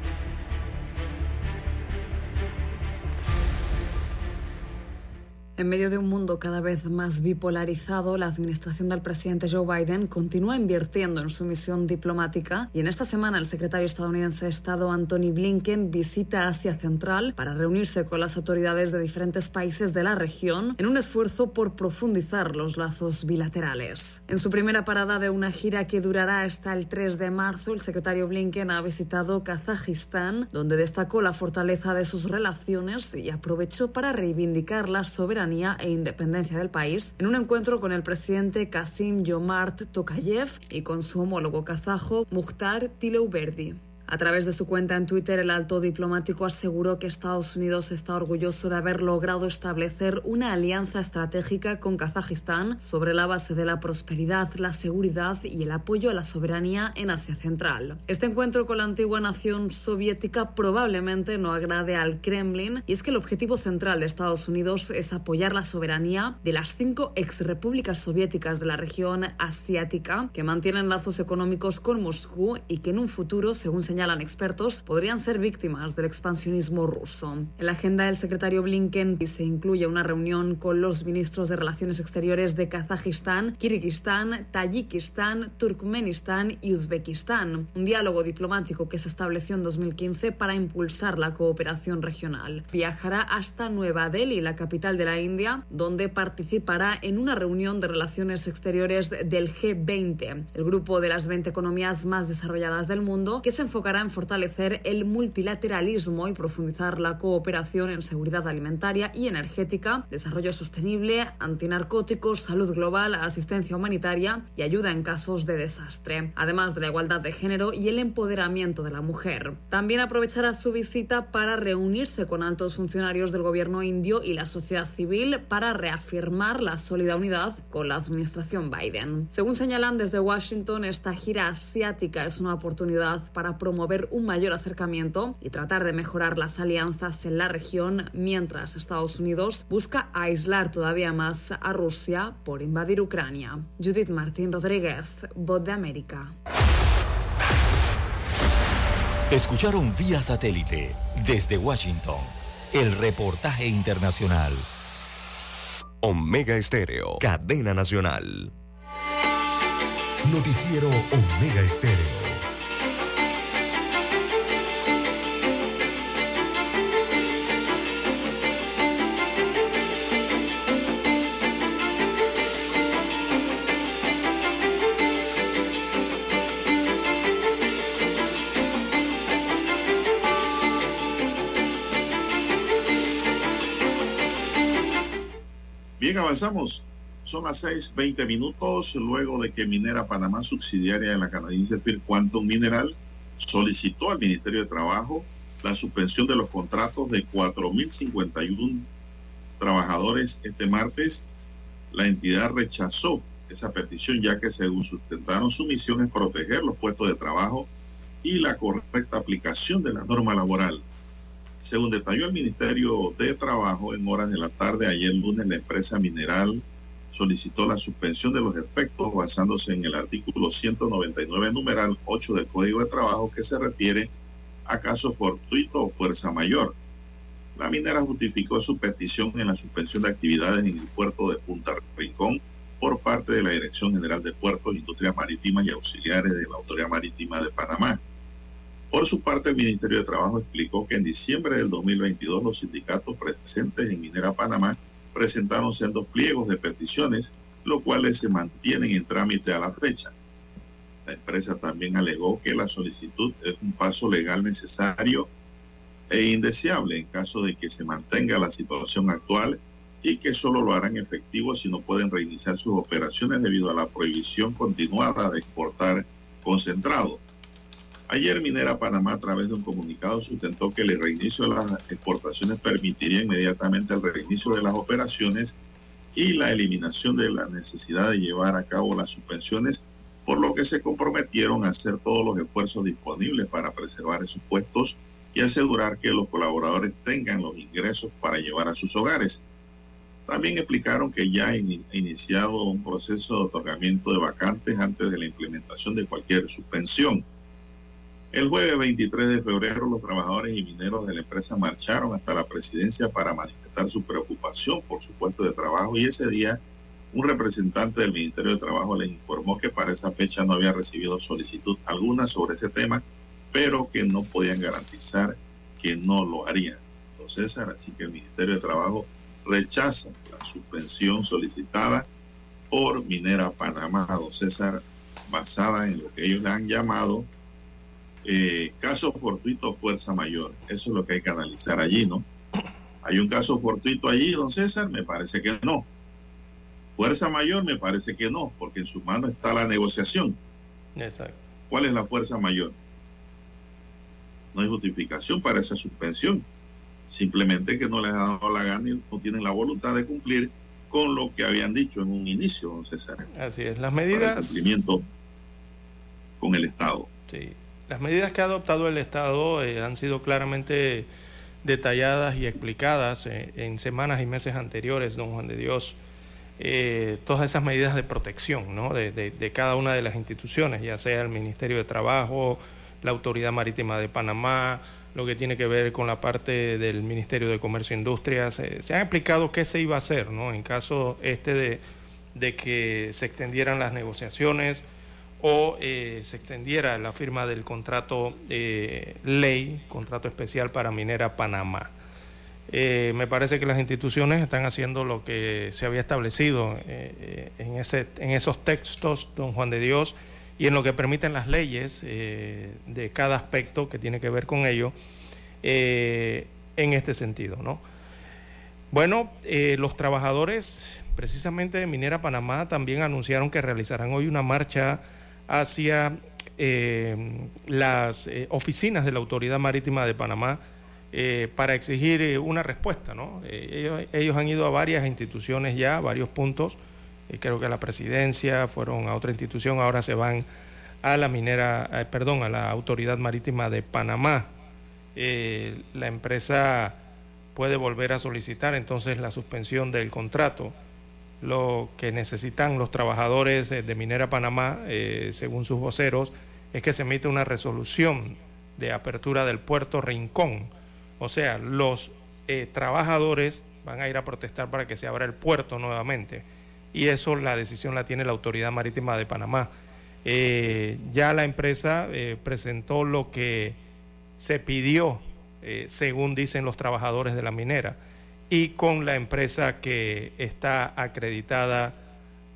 En medio de un mundo cada vez más bipolarizado, la administración del presidente Joe Biden continúa invirtiendo en su misión diplomática y en esta semana el secretario estadounidense de Estado Anthony Blinken visita Asia Central para reunirse con las autoridades de diferentes países de la región en un esfuerzo por profundizar los lazos bilaterales. En su primera parada de una gira que durará hasta el 3 de marzo, el secretario Blinken ha visitado Kazajistán, donde destacó la fortaleza de sus relaciones y aprovechó para reivindicar la soberanía e independencia del país en un encuentro con el presidente Kasim Yomart Tokayev y con su homólogo kazajo Mukhtar Tileuberdi. A través de su cuenta en Twitter, el alto diplomático aseguró que Estados Unidos está orgulloso de haber logrado establecer una alianza estratégica con Kazajistán sobre la base de la prosperidad, la seguridad y el apoyo a la soberanía en Asia Central. Este encuentro con la antigua nación soviética probablemente no agrade al Kremlin y es que el objetivo central de Estados Unidos es apoyar la soberanía de las cinco exrepúblicas soviéticas de la región asiática que mantienen lazos económicos con Moscú y que en un futuro, según señala señalan expertos, podrían ser víctimas del expansionismo ruso. En la agenda del secretario Blinken se incluye una reunión con los ministros de Relaciones Exteriores de Kazajistán, Kirguistán, Tayikistán, Turkmenistán y Uzbekistán. Un diálogo diplomático que se estableció en 2015 para impulsar la cooperación regional. Viajará hasta Nueva Delhi, la capital de la India, donde participará en una reunión de relaciones exteriores del G20, el grupo de las 20 economías más desarrolladas del mundo, que se enfocará en fortalecer el multilateralismo y profundizar la cooperación en seguridad alimentaria y energética, desarrollo sostenible, antinarcóticos, salud global, asistencia humanitaria y ayuda en casos de desastre, además de la igualdad de género y el empoderamiento de la mujer. También aprovechará su visita para reunirse con altos funcionarios del gobierno indio y la sociedad civil para reafirmar la sólida unidad con la administración Biden. Según señalan desde Washington, esta gira asiática es una oportunidad para promover promover un mayor acercamiento y tratar de mejorar las alianzas en la región mientras Estados Unidos busca aislar todavía más a Rusia por invadir Ucrania. Judith Martín Rodríguez, Voz de América. Escucharon vía satélite desde Washington el reportaje internacional. Omega Estéreo, cadena nacional. Noticiero Omega Estéreo. Avanzamos. Son las 6:20 minutos luego de que Minera Panamá, subsidiaria de la canadiense Phil Quantum Mineral, solicitó al Ministerio de Trabajo la suspensión de los contratos de 4.051 trabajadores este martes. La entidad rechazó esa petición ya que según sustentaron su misión es proteger los puestos de trabajo y la correcta aplicación de la norma laboral. Según detalló el Ministerio de Trabajo, en horas de la tarde ayer lunes la empresa mineral solicitó la suspensión de los efectos basándose en el artículo 199 numeral 8 del Código de Trabajo que se refiere a caso fortuito o fuerza mayor. La minera justificó su petición en la suspensión de actividades en el puerto de Punta Rincón por parte de la Dirección General de Puertos, Industrias Marítimas y Auxiliares de la Autoridad Marítima de Panamá. Por su parte, el Ministerio de Trabajo explicó que en diciembre del 2022 los sindicatos presentes en Minera Panamá presentaron sendos pliegos de peticiones, los cuales se mantienen en trámite a la fecha. La empresa también alegó que la solicitud es un paso legal necesario e indeseable en caso de que se mantenga la situación actual y que solo lo harán efectivo si no pueden reiniciar sus operaciones debido a la prohibición continuada de exportar concentrado. Ayer Minera Panamá a través de un comunicado sustentó que el reinicio de las exportaciones permitiría inmediatamente el reinicio de las operaciones y la eliminación de la necesidad de llevar a cabo las suspensiones, por lo que se comprometieron a hacer todos los esfuerzos disponibles para preservar esos puestos y asegurar que los colaboradores tengan los ingresos para llevar a sus hogares. También explicaron que ya ha iniciado un proceso de otorgamiento de vacantes antes de la implementación de cualquier suspensión. El jueves 23 de febrero, los trabajadores y mineros de la empresa marcharon hasta la presidencia para manifestar su preocupación por su puesto de trabajo y ese día un representante del Ministerio de Trabajo les informó que para esa fecha no había recibido solicitud alguna sobre ese tema, pero que no podían garantizar que no lo harían. Entonces, César, así que el Ministerio de Trabajo rechaza la suspensión solicitada por Minera Panamá, don César, basada en lo que ellos le han llamado eh, caso fortuito fuerza mayor. Eso es lo que hay que analizar allí, ¿no? ¿Hay un caso fortuito allí, don César? Me parece que no. Fuerza mayor, me parece que no, porque en su mano está la negociación. Exacto. ¿Cuál es la fuerza mayor? No hay justificación para esa suspensión. Simplemente que no les ha dado la gana y no tienen la voluntad de cumplir con lo que habían dicho en un inicio, don César. Así es. Las medidas. el cumplimiento con el Estado. Sí. Las medidas que ha adoptado el Estado eh, han sido claramente detalladas y explicadas eh, en semanas y meses anteriores, don Juan de Dios. Eh, todas esas medidas de protección ¿no? de, cada una de las instituciones, ya sea el Ministerio de Trabajo, la Autoridad Marítima de Panamá, lo que tiene que ver con la parte del Ministerio de Comercio e Industria. Se, se han explicado qué se iba a hacer ¿no? en caso este de que se extendieran las negociaciones o eh, se extendiera la firma del contrato eh, ley, contrato especial para Minera Panamá. Eh, me parece que las instituciones están haciendo lo que se había establecido en, ese, en esos textos, don Juan de Dios, y en lo que permiten las leyes de cada aspecto que tiene que ver con ello, en este sentido. ¿no? Bueno, los trabajadores precisamente de Minera Panamá también anunciaron que realizarán hoy una marcha hacia eh, las eh, oficinas de la Autoridad Marítima de Panamá eh, para exigir una respuesta. ¿no? Ellos, ellos, han ido a varias instituciones ya, a varios puntos, creo que a la presidencia, fueron a otra institución, ahora se van a la minera, perdón, a la Autoridad Marítima de Panamá. la empresa puede volver a solicitar entonces la suspensión del contrato lo que necesitan los trabajadores eh, de Minera Panamá, eh, según sus voceros, es que se emite una resolución de apertura del puerto Rincón. O sea, los eh, trabajadores van a ir a protestar para que se abra el puerto nuevamente. Y eso la decisión la tiene la Autoridad Marítima de Panamá. ya la empresa presentó lo que se pidió, según dicen los trabajadores de la minera y con la empresa que está acreditada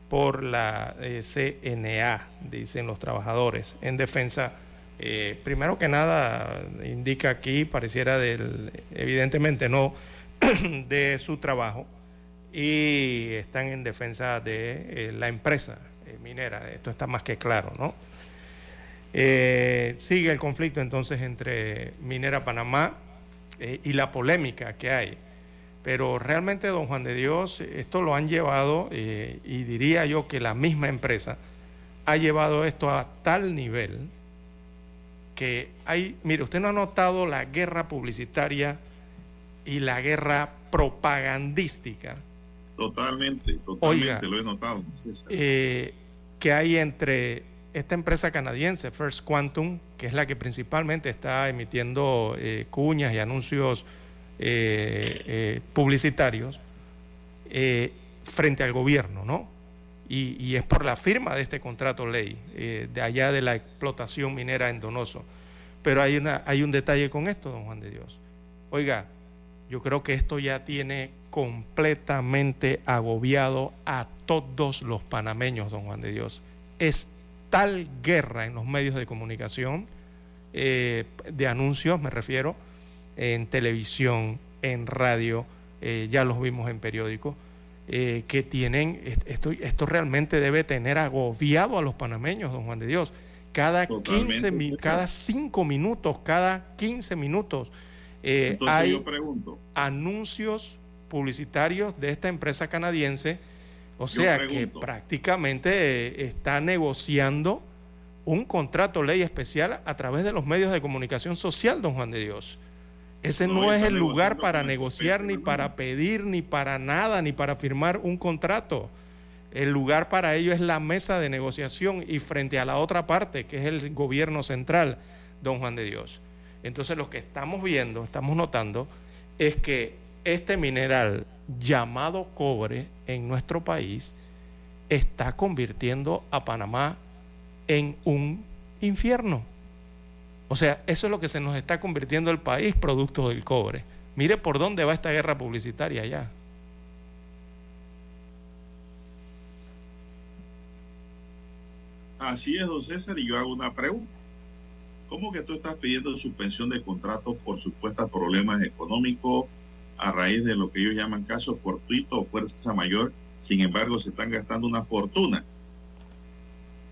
por la eh, CNA, dicen los trabajadores, en defensa. Eh, primero que nada, indica aquí, pareciera del, evidentemente no, de su trabajo y están en defensa de eh, la empresa minera. Esto está más que claro, ¿no? sigue el conflicto entonces entre Minera Panamá y la polémica que hay pero realmente, don Juan de Dios, esto lo han llevado, eh, y diría yo que la misma empresa ha llevado esto a tal nivel que hay, mire, usted no ha notado la guerra publicitaria y la guerra propagandística. Totalmente, totalmente, lo he notado. Eh, que hay entre esta empresa canadiense, First Quantum, que es la que principalmente está emitiendo eh, cuñas y anuncios eh, eh, publicitarios eh, frente al gobierno, ¿no? Y, es por la firma de este contrato ley, de allá de la explotación minera en Donoso. Pero hay, una, hay un detalle con esto, don Juan de Dios. Oiga, yo creo que esto ya tiene completamente agobiado a todos los panameños, don Juan de Dios. Es tal guerra en los medios de comunicación, de anuncios me refiero, en televisión, en radio, eh, ya los vimos en periódicos, eh, que tienen, esto, esto realmente debe tener agobiado a los panameños, don Juan de Dios. Cada 15, cada 5 minutos, cada 15 minutos eh, hay anuncios publicitarios de esta empresa canadiense, o sea que prácticamente está negociando un contrato ley especial a través de los medios de comunicación social, don Juan de Dios. Ese no, es el lugar para negociar, ni para pedir, ni para nada, ni para firmar un contrato. El lugar para ello es la mesa de negociación y frente a la otra parte, que es el gobierno central, don Juan de Dios. Entonces lo que estamos viendo, estamos notando, es que este mineral llamado cobre en nuestro país está convirtiendo a Panamá en un infierno. O sea, eso es lo que se nos está convirtiendo el país producto del cobre. Mire por dónde va esta guerra publicitaria allá. Así es, don César, y yo hago una pregunta. ¿Cómo que tú estás pidiendo suspensión de contratos por supuestos problemas económicos a raíz de lo que ellos llaman caso fortuito o fuerza mayor? Sin embargo, se están gastando una fortuna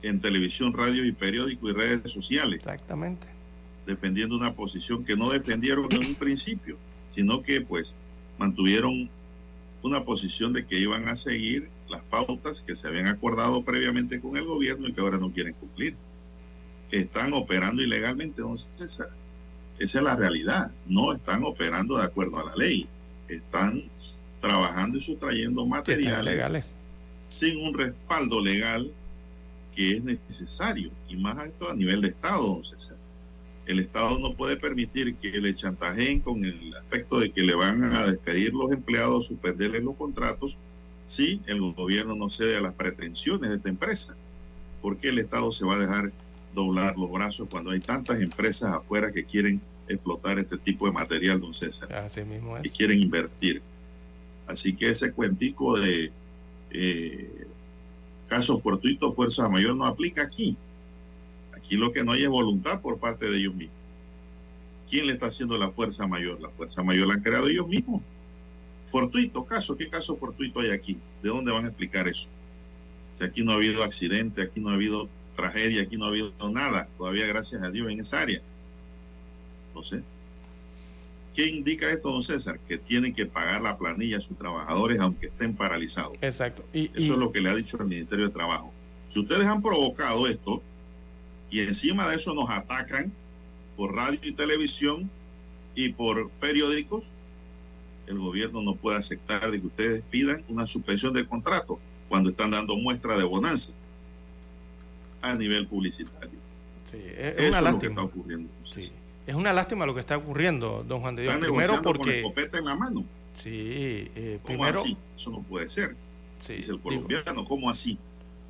en televisión, radio y periódico y redes sociales. Exactamente. Defendiendo una posición que no defendieron en un principio, sino que pues mantuvieron una posición de que iban a seguir las pautas que se habían acordado previamente con el gobierno y que ahora no quieren cumplir. Están operando ilegalmente, don César. Esa es la realidad. No están operando de acuerdo a la ley. Están trabajando y sustrayendo materiales legales. sin un respaldo legal que es necesario y más alto a nivel de Estado, don César. El Estado no puede permitir que le chantajeen con el aspecto de que le van a despedir los empleados, suspenderles los contratos, si el gobierno no cede a las pretensiones de esta empresa. Porque el Estado se va a dejar doblar los brazos cuando hay tantas empresas afuera que quieren explotar este tipo de material, don César. Así mismo es. Y quieren invertir. Así que ese cuentico de eh, caso fortuito, fuerza mayor, no aplica aquí. Aquí lo que no hay es voluntad por parte de ellos mismos. ¿Quién le está haciendo la fuerza mayor? La fuerza mayor la han creado ellos mismos. Fortuito, caso, ¿qué caso fortuito hay aquí? ¿De dónde van a explicar eso? Si aquí no ha habido accidente, aquí no ha habido tragedia, aquí no ha habido nada, todavía gracias a Dios en esa área. No sé. ¿Qué indica esto, don César? Que tienen que pagar la planilla a sus trabajadores aunque estén paralizados. Exacto. Y, Eso es lo que le ha dicho el Ministerio de Trabajo. Si ustedes han provocado esto y encima de eso nos atacan por radio y televisión y por periódicos, el gobierno no puede aceptar de que ustedes pidan una suspensión del contrato cuando están dando muestra de bonanza a nivel publicitario. Sí, es, una lástima. está ocurriendo. Es una lástima lo que está ocurriendo, don Juan de Dios. primero porque. Con escopeta en la mano. Sí, eh, primero. Así? Eso no puede ser. Sí, Dice el colombiano, ¿cómo así?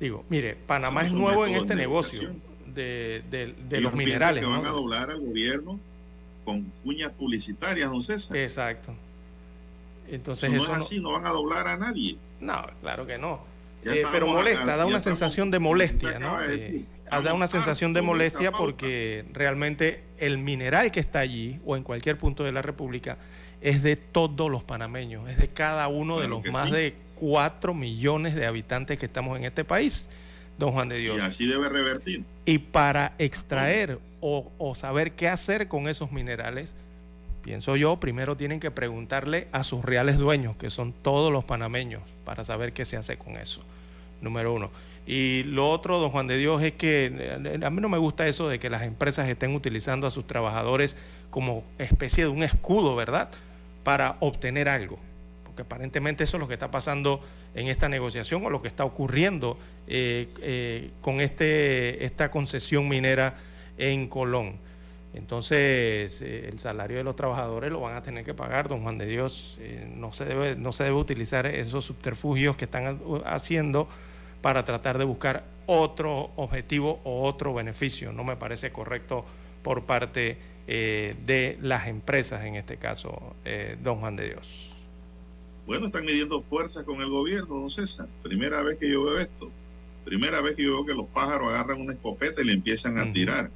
Digo, mire, Panamá es nuevo en este negocio de, de, los minerales. que van a doblar al gobierno con cuñas publicitarias, don César. Exacto. Entonces eso, no es así, no van a doblar a nadie. No, claro que no. Eh, pero molesta, da una sensación de molestia, ¿no? Eh, da una sensación de molestia porque realmente el mineral que está allí o en cualquier punto de la República es de todos los panameños, es de cada uno de los más de 4 millones de habitantes que estamos en este país, don Juan de Dios. Y así debe revertir. Y para extraer o, o saber qué hacer con esos minerales, pienso yo, primero tienen que preguntarle a sus reales dueños, que son todos los panameños, para saber qué se hace con eso, número uno. Y lo otro, don Juan de Dios, es que eh, a mí no me gusta eso de que las empresas estén utilizando a sus trabajadores como especie de un escudo, ¿verdad? Para obtener algo. Porque aparentemente eso es lo que está pasando en esta negociación o lo que está ocurriendo eh, eh, con este, esta concesión minera en Colón. Entonces, el salario de los trabajadores lo van a tener que pagar, don Juan de Dios. no, se debe, no se debe utilizar esos subterfugios que están haciendo para tratar de buscar otro objetivo o otro beneficio. No me parece correcto por parte eh, de las empresas, en este caso, eh, don Juan de Dios. Bueno, están midiendo fuerzas con el gobierno, don César. Primera vez que yo veo esto. Primera vez que yo veo que los pájaros agarran una escopeta y le empiezan a tirar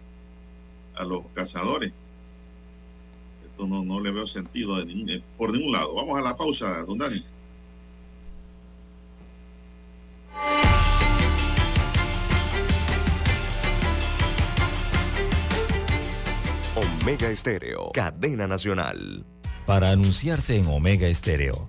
a los cazadores. Esto no, no le veo sentido de por ningún lado. Vamos a la pausa, don Dani. Omega Estéreo, cadena nacional. Para anunciarse en Omega Estéreo,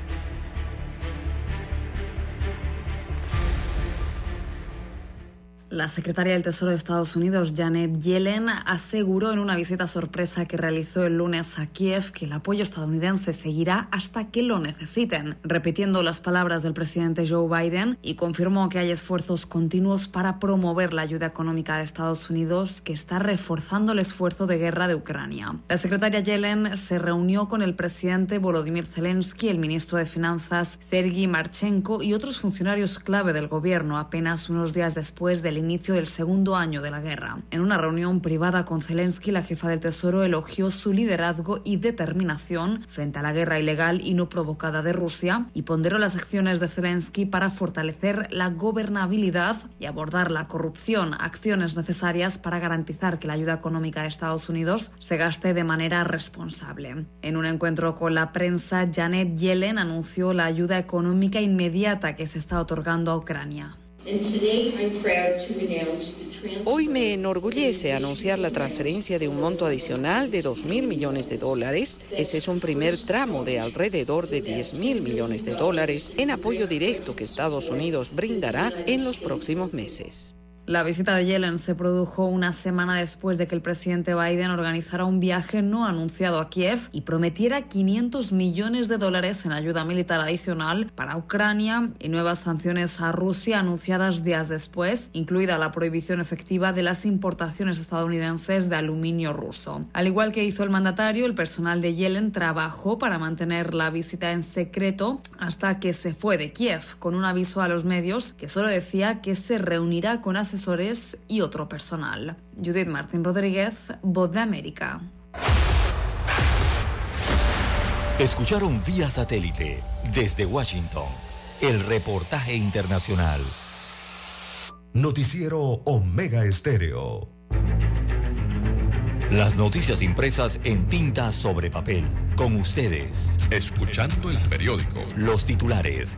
La secretaria del Tesoro de Estados Unidos, Janet Yellen, aseguró en una visita sorpresa que realizó el lunes a Kiev que el apoyo estadounidense seguirá hasta que lo necesiten, repitiendo las palabras del presidente Joe Biden y confirmó que hay esfuerzos continuos para promover la ayuda económica de Estados Unidos que está reforzando el esfuerzo de guerra de Ucrania. La secretaria Yellen se reunió con el presidente Volodymyr Zelensky, el ministro de Finanzas Sergei Marchenko y otros funcionarios clave del gobierno apenas unos días después del inicio del segundo año de la guerra. En una reunión privada con Zelensky, la jefa del Tesoro elogió su liderazgo y determinación frente a la guerra ilegal y no provocada de Rusia y ponderó las acciones de Zelensky para fortalecer la gobernabilidad y abordar la corrupción, acciones necesarias para garantizar que la ayuda económica de Estados Unidos se gaste de manera responsable. En un encuentro con la prensa, Janet Yellen anunció la ayuda económica inmediata que se está otorgando a Ucrania. Hoy me enorgullece anunciar la transferencia de un monto adicional de 2 mil millones de dólares. Ese es un primer tramo de alrededor de 10 mil millones de dólares en apoyo directo que Estados Unidos brindará en los próximos meses. La visita de Yellen se produjo una semana después de que el presidente Biden organizara un viaje no anunciado a Kiev y prometiera 500 millones de dólares en ayuda militar adicional para Ucrania y nuevas sanciones a Rusia anunciadas días después, incluida la prohibición efectiva de las importaciones estadounidenses de aluminio ruso. Al igual que hizo el mandatario, el personal de Yellen trabajó para mantener la visita en secreto hasta que se fue de Kiev, con un aviso a los medios que solo decía que se reunirá con asesores y otro personal. Judith Martín Rodríguez, Voz de América. Escucharon vía satélite desde Washington el reportaje internacional. Noticiero Omega Estéreo. Las noticias impresas en tinta sobre papel. Con ustedes. Escuchando el periódico. Los titulares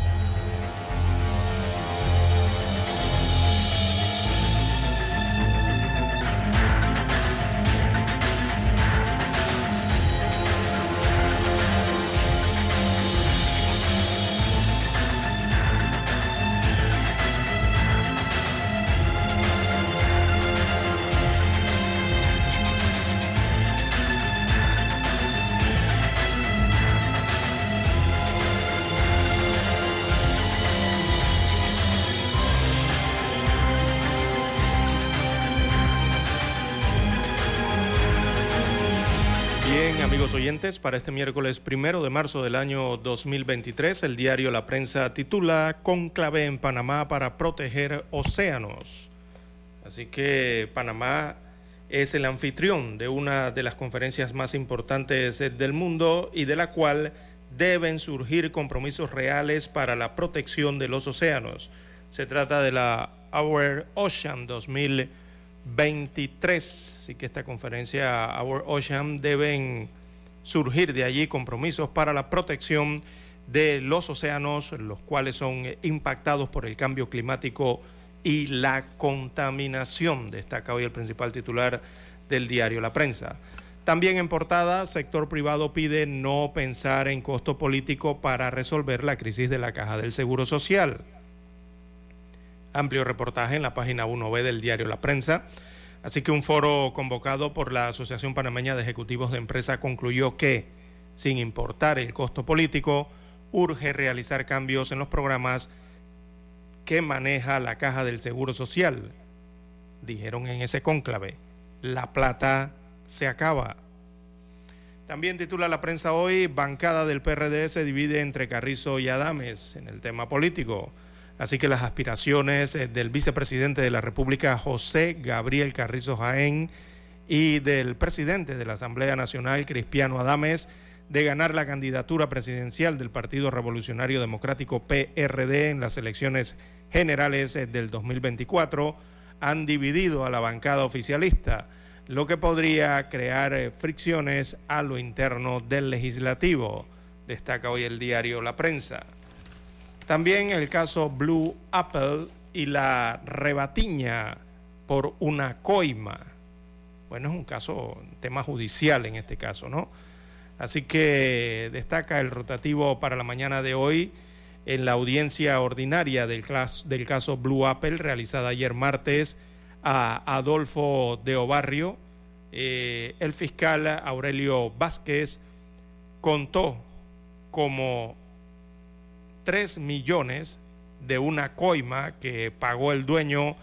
Para este miércoles primero de marzo del año 2023. El diario La Prensa titula Conclave en Panamá para proteger océanos. Así que Panamá es el anfitrión de una de las conferencias más importantes del mundo y de la cual deben surgir compromisos reales para la protección de los océanos. Se trata de la Our Ocean 2023. Así que esta conferencia Our Ocean deben surgir de allí compromisos para la protección de los océanos, los cuales son impactados por el cambio climático y la contaminación, destaca hoy el principal titular del diario La Prensa. También en portada, sector privado pide no pensar en costo político para resolver la crisis de la caja del Seguro Social. Amplio reportaje en la página 1B del diario La Prensa. Así que un foro convocado por la Asociación Panameña de Ejecutivos de Empresa concluyó que, sin importar el costo político, urge realizar cambios en los programas que maneja la Caja del Seguro Social. Dijeron en ese cónclave, la plata se acaba. También titula la prensa hoy, bancada del PRD se divide entre Carrizo y Adames en el tema político. Así que las aspiraciones eh, del vicepresidente de la República, José Gabriel Carrizo Jaén, y del presidente de la Asamblea Nacional, Cristiano Adames, de ganar la candidatura presidencial del Partido Revolucionario Democrático PRD en las elecciones generales del 2024, han dividido a la bancada oficialista, lo que podría crear eh, fricciones a lo interno del legislativo, destaca hoy el diario La Prensa. También el caso Blue Apple y la rebatiña por una coima. Bueno, es un caso, un tema judicial en este caso, ¿no? Así que destaca el rotativo para la mañana de hoy en la audiencia ordinaria del, del caso Blue Apple realizada ayer martes a Adolfo de Obarrio. Eh, el fiscal Aurelio Vázquez contó como 3 millones de una coima que pagó el dueño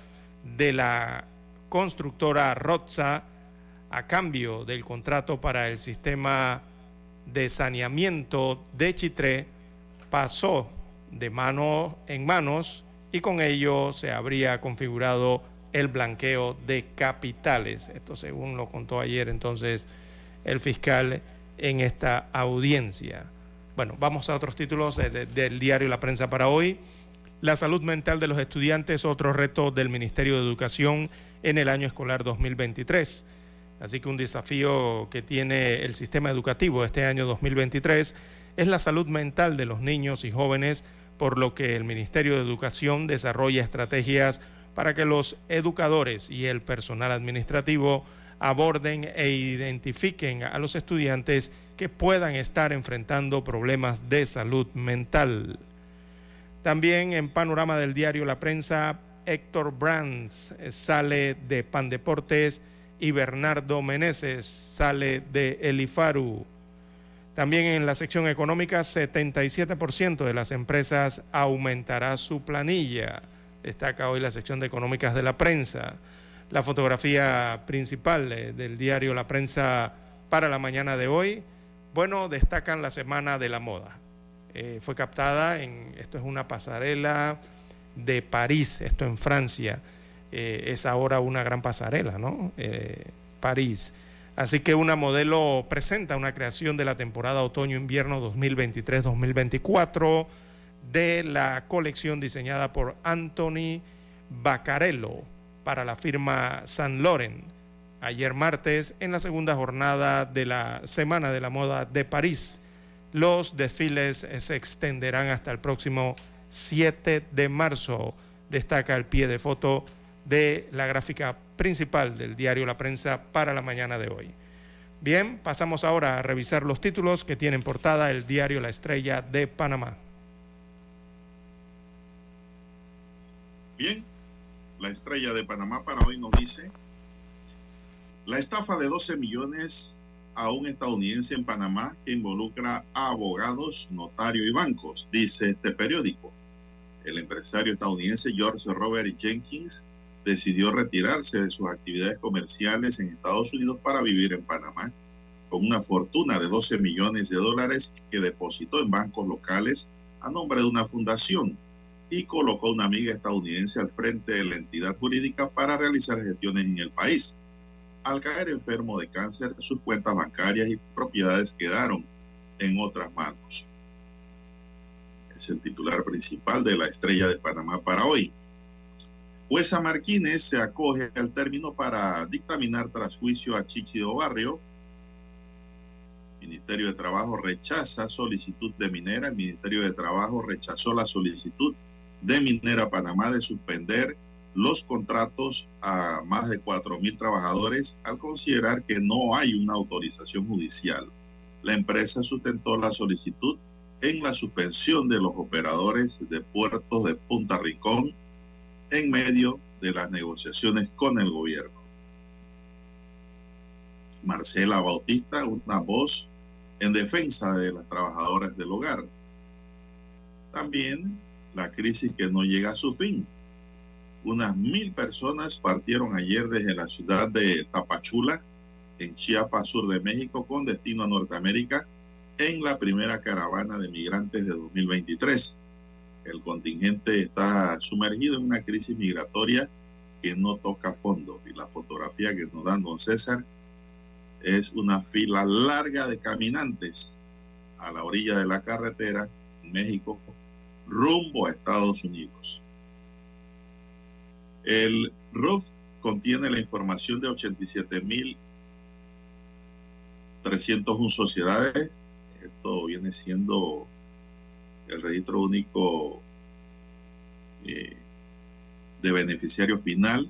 de la constructora Rotza a cambio del contrato para el sistema de saneamiento de Chitré pasó de mano en manos y con ello se habría configurado el blanqueo de capitales. Esto según lo contó ayer entonces el fiscal en esta audiencia. Bueno, vamos a otros títulos del diario La Prensa para hoy. La salud mental de los estudiantes, otro reto del Ministerio de Educación en el año escolar 2023. Así que un desafío que tiene el sistema educativo este año 2023 es la salud mental de los niños y jóvenes, por lo que el Ministerio de Educación desarrolla estrategias para que los educadores y el personal administrativo aborden e identifiquen a los estudiantes que puedan estar enfrentando problemas de salud mental. También en panorama del diario La Prensa, Héctor Brands sale de Pan Deportes y Bernardo Meneses sale de Elifaru. También en la sección económica, 77% de las empresas aumentará su planilla. Destaca hoy la sección de económicas de la prensa. La fotografía principal del diario La Prensa para la mañana de hoy, bueno, destacan la Semana de la Moda. Eh, fue captada en, esto es una pasarela de París, esto en Francia eh, es ahora una gran pasarela, ¿no? Eh, París. Así que una modelo presenta una creación de la temporada otoño-invierno 2023-2024 de la colección diseñada por Anthony Baccarello para la firma San Loren. Ayer martes, en la segunda jornada de la Semana de la Moda de París, los desfiles se extenderán hasta el próximo 7 de marzo. Destaca el pie de foto de la gráfica principal del diario La Prensa para la mañana de hoy. Bien, pasamos ahora a revisar los títulos que tienen portada el diario La Estrella de Panamá. Bien, la Estrella de Panamá para hoy nos dice, la estafa de 12 millones a un estadounidense en Panamá que involucra a abogados, notarios y bancos, dice este periódico. El empresario estadounidense George Robert Jenkins decidió retirarse de sus actividades comerciales en Estados Unidos para vivir en Panamá, con una fortuna de 12 millones de dólares que depositó en bancos locales a nombre de una fundación y colocó una amiga estadounidense al frente de la entidad jurídica para realizar gestiones en el país. Al caer enfermo de cáncer, sus cuentas bancarias y propiedades quedaron en otras manos. Es el titular principal de la Estrella de Panamá para hoy. Jueza Martínez se acoge al término para dictaminar tras juicio a Chichido Barrio. Ministerio de Trabajo rechaza solicitud de Minera. El Ministerio de Trabajo rechazó la solicitud de Minera Panamá de suspender los contratos a más de cuatro mil trabajadores al considerar que no hay una autorización judicial. La empresa sustentó la solicitud en la suspensión de los operadores de puertos de Punta Ricón, en medio de las negociaciones con el gobierno. Marcela Bautista, una voz en defensa de las trabajadoras del hogar. También la crisis que no llega a su fin. Unas mil personas partieron ayer desde la ciudad de Tapachula, en Chiapas, sur de México, con destino a Norteamérica, en la primera caravana de migrantes de 2023 el contingente está sumergido en una crisis migratoria que no toca fondo. Y la fotografía que nos dan don César es una fila larga de caminantes a la orilla de la carretera México rumbo a Estados Unidos. El RUF contiene la información de 87.301 sociedades. Esto viene siendo el registro único eh, de beneficiario final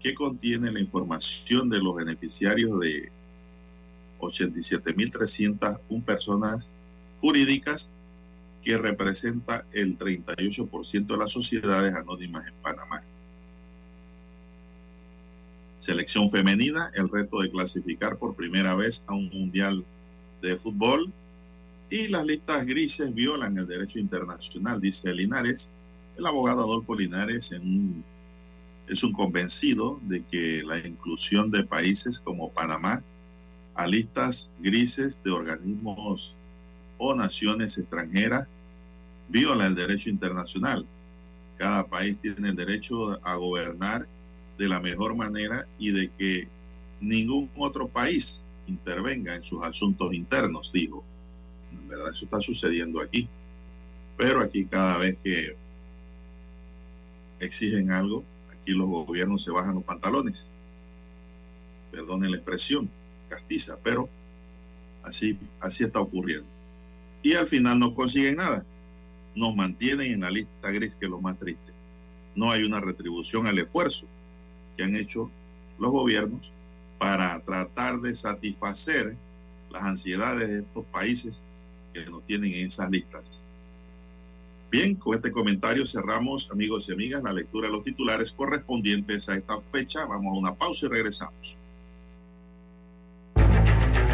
que contiene la información de los beneficiarios de 87.301 personas jurídicas que representa el 38% de las sociedades anónimas en Panamá. Selección femenina, el reto de clasificar por primera vez a un mundial de fútbol. Y las listas grises violan el derecho internacional, dice Linares. El abogado Adolfo Linares es un convencido de que la inclusión de países como Panamá a listas grises de organismos o naciones extranjeras viola el derecho internacional. Cada país tiene el derecho a gobernar de la mejor manera y de que ningún otro país intervenga en sus asuntos internos, dijo. En verdad, eso está sucediendo aquí. Pero aquí cada vez que exigen algo, aquí los gobiernos se bajan los pantalones. Perdonen la expresión, castiza, pero así, así está ocurriendo. Y al final no consiguen nada. Nos mantienen en la lista gris, que es lo más triste. No hay una retribución al esfuerzo que han hecho los gobiernos para tratar de satisfacer las ansiedades de estos países que nos tienen en esas listas. Bien, con este comentario cerramos, amigos y amigas, la lectura de los titulares correspondientes a esta fecha. Vamos a una pausa y regresamos.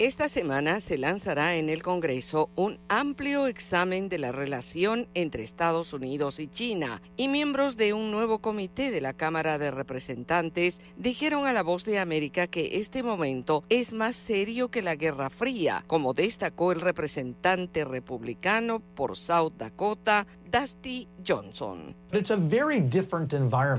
Esta semana se lanzará en el Congreso un amplio examen de la relación entre Estados Unidos y China y miembros de un nuevo comité de la Cámara de Representantes dijeron a la voz de América que este momento es más serio que la Guerra Fría, como destacó el representante republicano por South Dakota, Dusty Johnson.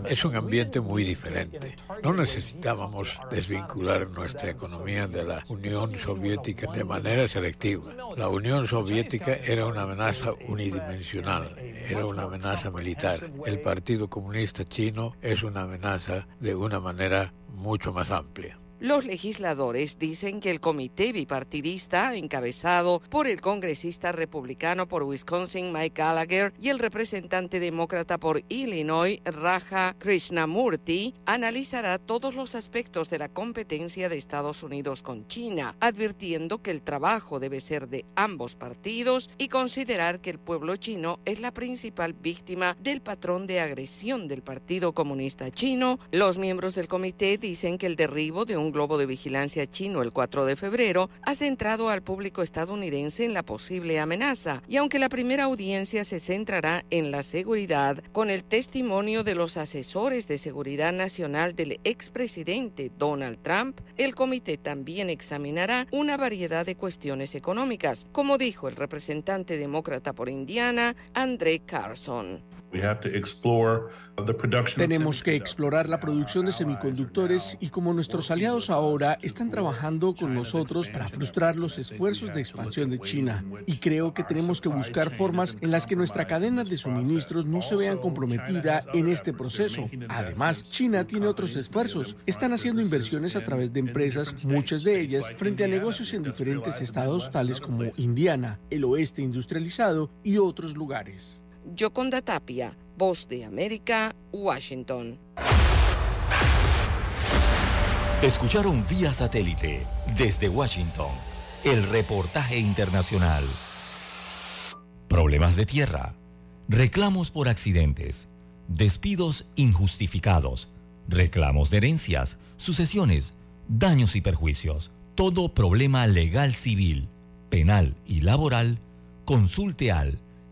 Es un ambiente muy diferente. No necesitábamos desvincular nuestra economía de la Unión Soviética de manera selectiva. La Unión Soviética era una amenaza unidimensional, era una amenaza militar. El Partido Comunista Chino es una amenaza de una manera mucho más amplia. Los legisladores dicen que el comité bipartidista, encabezado por el congresista republicano por Wisconsin Mike Gallagher y el representante demócrata por Illinois Raja Krishnamurti, analizará todos los aspectos de la competencia de Estados Unidos con China, advirtiendo que el trabajo debe ser de ambos partidos y considerar que el pueblo chino es la principal víctima del patrón de agresión del Partido Comunista Chino. Los miembros del comité dicen que el derribo de un globo de vigilancia chino el 4 de febrero ha centrado al público estadounidense en la posible amenaza, y aunque la primera audiencia se centrará en la seguridad, con el testimonio de los asesores de seguridad nacional del expresidente Donald Trump, el comité también examinará una variedad de cuestiones económicas, como dijo el representante demócrata por Indiana, André Carson. Tenemos que explorar la producción de semiconductores y como nuestros aliados ahora están trabajando con nosotros para frustrar los esfuerzos de expansión de China. Y creo que tenemos que buscar formas en las que nuestra cadena de suministros no se vean comprometida en este proceso. Además, China tiene otros esfuerzos. Están haciendo inversiones a través de empresas, muchas de ellas frente a negocios en diferentes estados tales como Indiana, el oeste industrializado y otros lugares. Yoconda Tapia, Voz de América, Washington. Escucharon vía satélite desde Washington el reportaje internacional. Problemas de tierra, reclamos por accidentes, despidos injustificados, reclamos de herencias, sucesiones, daños y perjuicios. Todo problema legal civil, penal y laboral, consulte al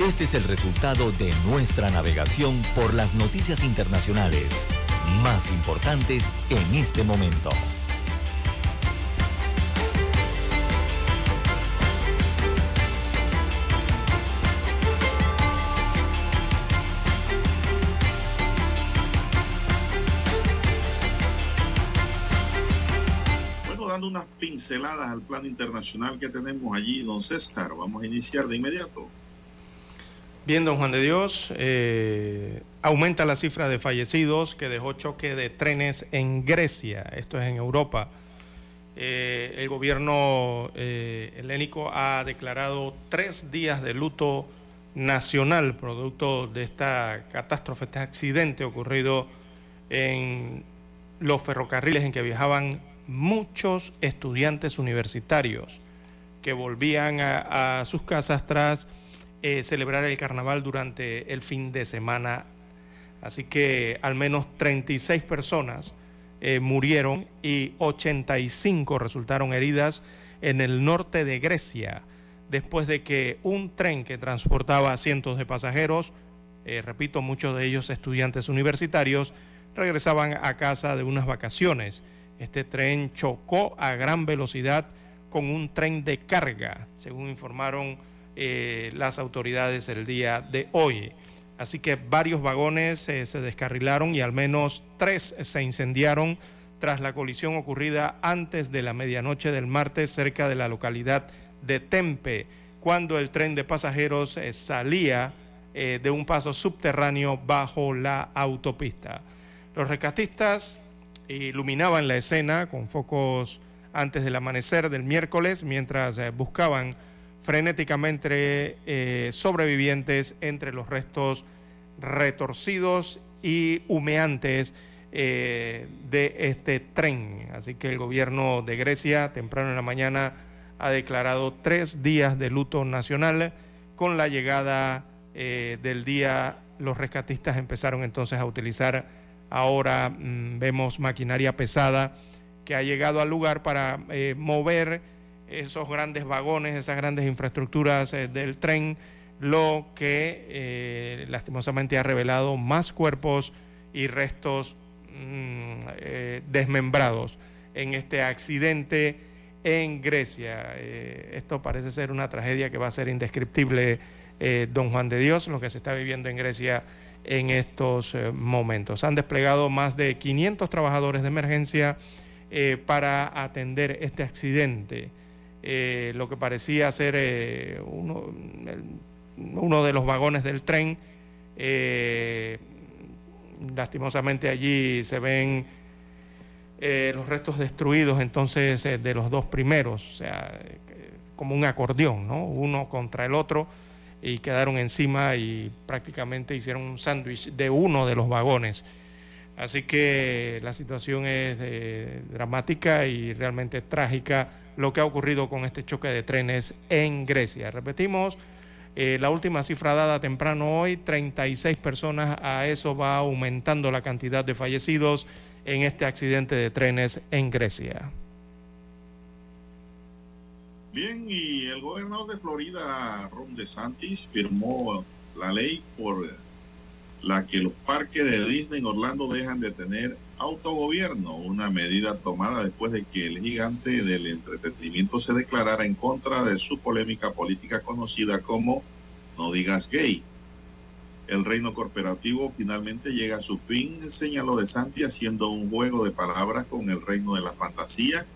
este es el resultado de nuestra navegación por las noticias internacionales más importantes en este momento. Bueno, dando unas pinceladas al plano internacional que tenemos allí, don César, vamos a iniciar de inmediato. Bien, don Juan de Dios, eh, aumenta la cifra de fallecidos que dejó choque de trenes en Grecia, esto es en Europa. Eh, el gobierno eh, helénico ha declarado tres días de luto nacional producto de esta catástrofe, este accidente ocurrido en los ferrocarriles en que viajaban muchos estudiantes universitarios que volvían a sus casas tras eh, celebrar el carnaval durante el fin de semana. Así que al menos 36 personas eh, murieron y 85 resultaron heridas en el norte de Grecia después de que un tren que transportaba a cientos de pasajeros, eh, repito, muchos de ellos estudiantes universitarios, regresaban a casa de unas vacaciones. Este tren chocó a gran velocidad con un tren de carga, según informaron eh, las autoridades el día de hoy. Así que varios vagones eh, se descarrilaron y al menos tres se incendiaron tras la colisión ocurrida antes de la medianoche del martes cerca de la localidad de Tempe, cuando el tren de pasajeros eh, salía de un paso subterráneo bajo la autopista. Los rescatistas iluminaban la escena con focos antes del amanecer del miércoles mientras buscaban frenéticamente eh, sobrevivientes entre los restos retorcidos y humeantes eh, de este tren. Así que el gobierno de Grecia, temprano en la mañana, ha declarado tres días de luto nacional. Con la llegada eh, del día, los rescatistas empezaron entonces a utilizar, ahora mm, vemos maquinaria pesada que ha llegado al lugar para mover esos grandes vagones, esas grandes infraestructuras eh, del tren, lo que eh, lastimosamente ha revelado más cuerpos y restos mm, eh, desmembrados en este accidente en Grecia. esto parece ser una tragedia que va a ser indescriptible, don Juan de Dios, lo que se está viviendo en Grecia en estos momentos. Han desplegado más de 500 trabajadores de emergencia para atender este accidente. Eh, lo que parecía ser eh, uno, de los vagones del tren. Eh, lastimosamente allí se ven los restos destruidos entonces de los dos primeros, o sea, como un acordeón, ¿no? Uno contra el otro y quedaron encima y prácticamente hicieron un sándwich de uno de los vagones. Así que la situación es dramática y realmente trágica lo que ha ocurrido con este choque de trenes en Grecia. Repetimos, Eh, la última cifra dada temprano hoy, 36 personas, a eso va aumentando la cantidad de fallecidos en este accidente de trenes en Grecia. Bien, y el gobernador de Florida, Ron DeSantis, firmó la ley por la que los parques de Disney en Orlando dejan de tener autogobierno, una medida tomada después de que el gigante del entretenimiento se declarara en contra de su polémica política conocida como No digas gay. El reino corporativo finalmente llega a su fin, señaló de Santi, haciendo un juego de palabras con el reino de la fantasía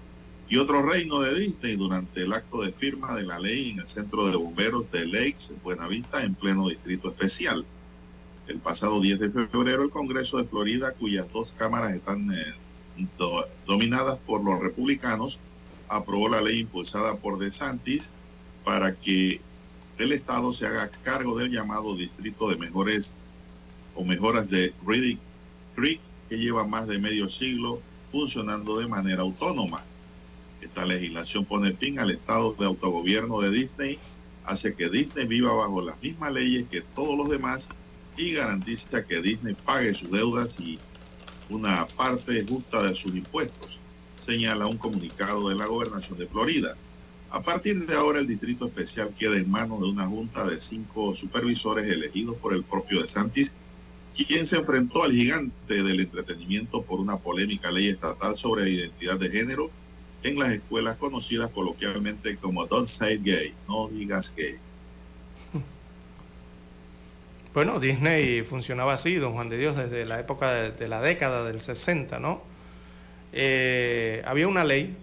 y otro reino de Disney durante el acto de firma de la ley en el centro de bomberos de Lakes, Buenavista, en pleno distrito especial. El pasado 10 de febrero, el Congreso de Florida, cuyas dos cámaras están eh, dominadas por los republicanos, aprobó la ley impulsada por DeSantis para que el Estado se haga cargo del llamado Distrito de Mejores o Mejoras de Riddick Creek, que lleva más de medio siglo funcionando de manera autónoma. Esta legislación pone fin al estado de autogobierno de Disney, hace que Disney viva bajo las mismas leyes que todos los demás y garantiza que Disney pague sus deudas y una parte justa de sus impuestos, señala un comunicado de la gobernación de Florida. A partir de ahora, el Distrito Especial queda en manos de una junta de cinco supervisores elegidos por el propio DeSantis, quien se enfrentó al gigante del entretenimiento por una polémica ley estatal sobre identidad de género en las escuelas conocidas coloquialmente como Don't Say Gay, no digas gay. Bueno, Disney funcionaba así, don Juan de Dios, desde la época de, la década del 60, ¿no? Eh, había una ley,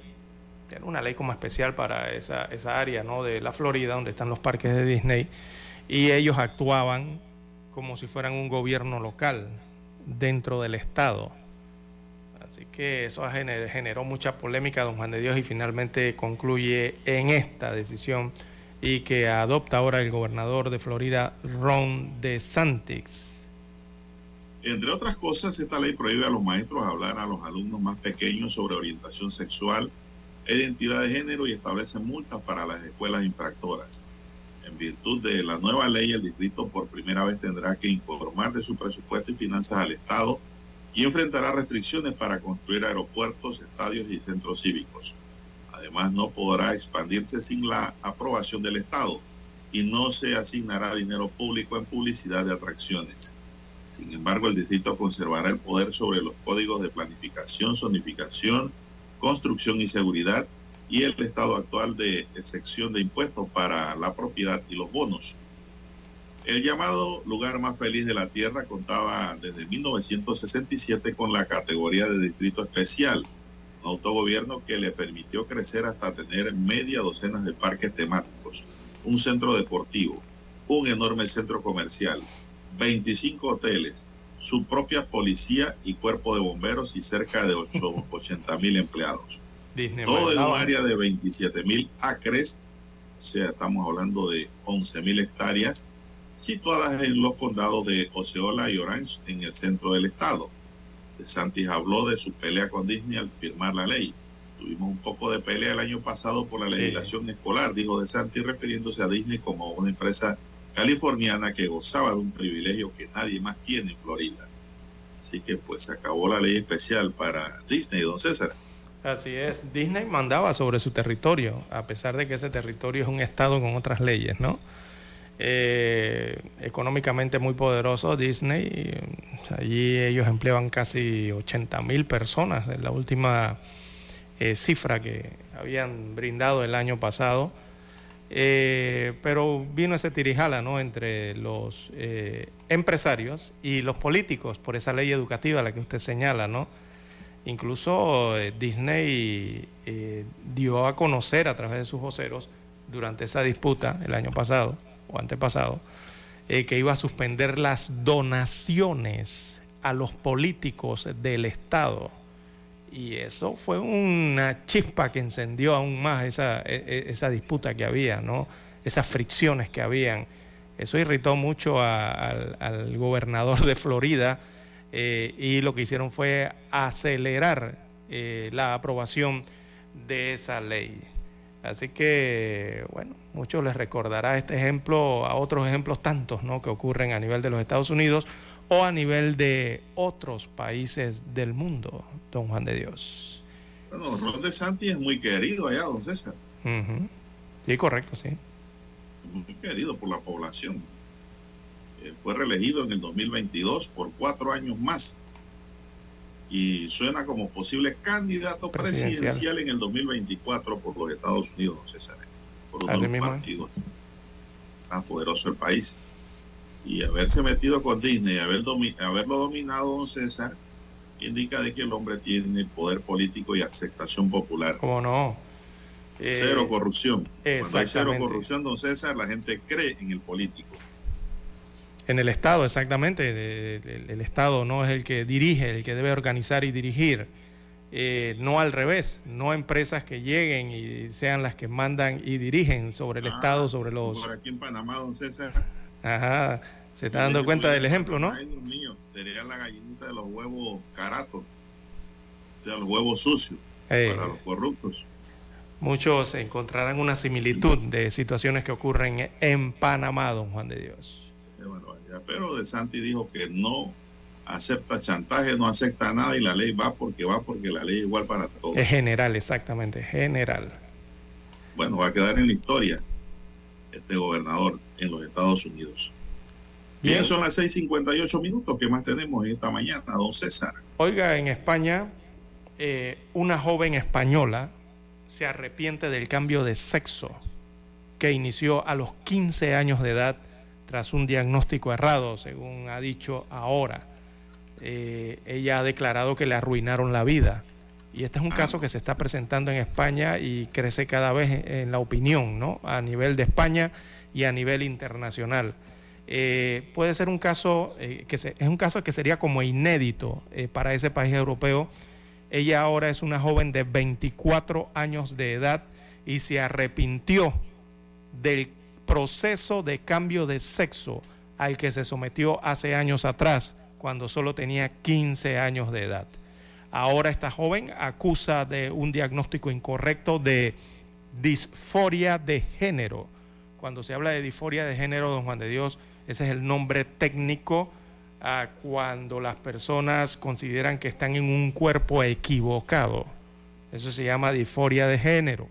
era una ley como especial para esa, esa área, ¿no? De la Florida, donde están los parques de Disney, y ellos actuaban como si fueran un gobierno local dentro del Estado. Así que eso generó mucha polémica, don Juan de Dios, y finalmente concluye en esta decisión y que adopta ahora el gobernador de Florida, Ron DeSantis. Entre otras cosas, esta ley prohíbe a los maestros hablar a los alumnos más pequeños sobre orientación sexual, identidad de género y establece multas para las escuelas infractoras. En virtud de la nueva ley, el distrito por primera vez tendrá que informar de su presupuesto y finanzas al Estado y enfrentará restricciones para construir aeropuertos, estadios y centros cívicos. Además, no podrá expandirse sin la aprobación del Estado y no se asignará dinero público en publicidad de atracciones. Sin embargo, el distrito conservará el poder sobre los códigos de planificación, zonificación, construcción y seguridad y el estado actual de excepción de impuestos para la propiedad y los bonos. El llamado lugar más feliz de la Tierra contaba desde 1967 con la categoría de distrito especial autogobierno que le permitió crecer hasta tener media docena de parques temáticos, un centro deportivo, un enorme centro comercial, 25 hoteles, su propia policía y cuerpo de bomberos y cerca de 80 mil empleados. Todo en un área de 27 mil acres, o sea, estamos hablando de 11 mil hectáreas, situadas en los condados de Osceola y Orange en el centro del estado. Santis habló de su pelea con Disney al firmar la ley. Tuvimos un poco de pelea el año pasado por la legislación escolar, dijo De Santis, refiriéndose a Disney como una empresa californiana que gozaba de un privilegio que nadie más tiene en Florida. Así que pues se acabó la ley especial para Disney, don César. Así es, Disney mandaba sobre su territorio, a pesar de que ese territorio es un estado con otras leyes, ¿no? Eh, económicamente muy poderoso Disney. Allí ellos empleaban casi 80 mil personas, en la última eh, cifra que habían brindado el año pasado. Eh, pero vino ese tirijala ¿no? entre los empresarios y los políticos por esa ley educativa la que usted señala. ¿no? Incluso Disney dio a conocer a través de sus voceros durante esa disputa el año pasado antepasado, eh, que iba a suspender las donaciones a los políticos del Estado. Y eso fue una chispa que encendió aún más esa, e, e, esa disputa que había, ¿no? esas fricciones que habían. Eso irritó mucho al, gobernador de Florida eh, y lo que hicieron fue acelerar eh, la aprobación de esa ley. Así que, bueno, muchos les recordará este ejemplo a otros ejemplos tantos ¿no? que ocurren a nivel de los Estados Unidos o a nivel de otros países del mundo, don Juan de Dios. Bueno, Ron de Santi es muy querido allá, don César. Sí, correcto, sí. Muy querido por la población. Eh, fue reelegido en el 2022 por cuatro años más y suena como posible candidato presidencial, en el 2024 por los Estados Unidos, César, por uno de los partidos tan poderoso el país. Y haberse metido con Disney, haber haberlo dominado, don César, indica de que el hombre tiene poder político y aceptación popular. ¿Cómo no? cero eh, corrupción. Cuando hay cero corrupción, don César, la gente cree en el político. En el Estado, exactamente. El, Estado no es el que dirige, el que debe organizar y dirigir. Eh, no al revés, no empresas que lleguen y sean las que mandan y dirigen sobre el ah, Estado, sobre los... Por aquí en Panamá, don César. Ajá, se está dando cuenta del ejemplo, ¿no? Ay, Dios mío, sería la gallinita de los huevos caratos, o sea, los huevos sucios, para los corruptos. Muchos encontrarán una similitud de situaciones que ocurren en Panamá, don Juan de Dios. Pero De Santi dijo que no acepta chantaje, no acepta nada y la ley va porque va porque la ley es igual para todos. Es general, exactamente, general. Bueno, va a quedar en la historia este gobernador en los Estados Unidos. Bien, son las 6:58 minutos. ¿Qué más tenemos esta mañana, don César? Oiga, en España, eh, una joven española se arrepiente del cambio de sexo que inició a los 15 años de edad tras un diagnóstico errado, según ha dicho ahora. Eh, ella ha declarado que le arruinaron la vida. Y este es un caso que se está presentando en España y crece cada vez en la opinión, ¿no? A nivel de España y a nivel internacional. Eh, puede ser un caso eh, que es un caso que sería como inédito para ese país europeo. Ella ahora es una joven de 24 años de edad y se arrepintió del proceso de cambio de sexo al que se sometió hace años atrás, cuando solo tenía 15 años de edad. Ahora esta joven acusa de un diagnóstico incorrecto de disforia de género. Cuando se habla de disforia de género, don Juan de Dios, ese es el nombre técnico a cuando las personas consideran que están en un cuerpo equivocado. Eso se llama disforia de género.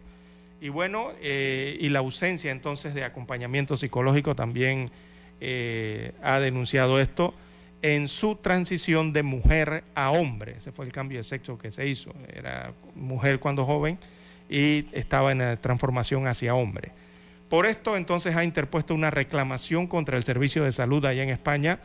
Y bueno, eh, y la ausencia entonces de acompañamiento psicológico también eh, ha denunciado esto en su transición de mujer a hombre. Ese fue el cambio de sexo que se hizo. Era mujer cuando joven y estaba en la transformación hacia hombre. Por esto entonces ha interpuesto una reclamación contra el Servicio de Salud allá en España,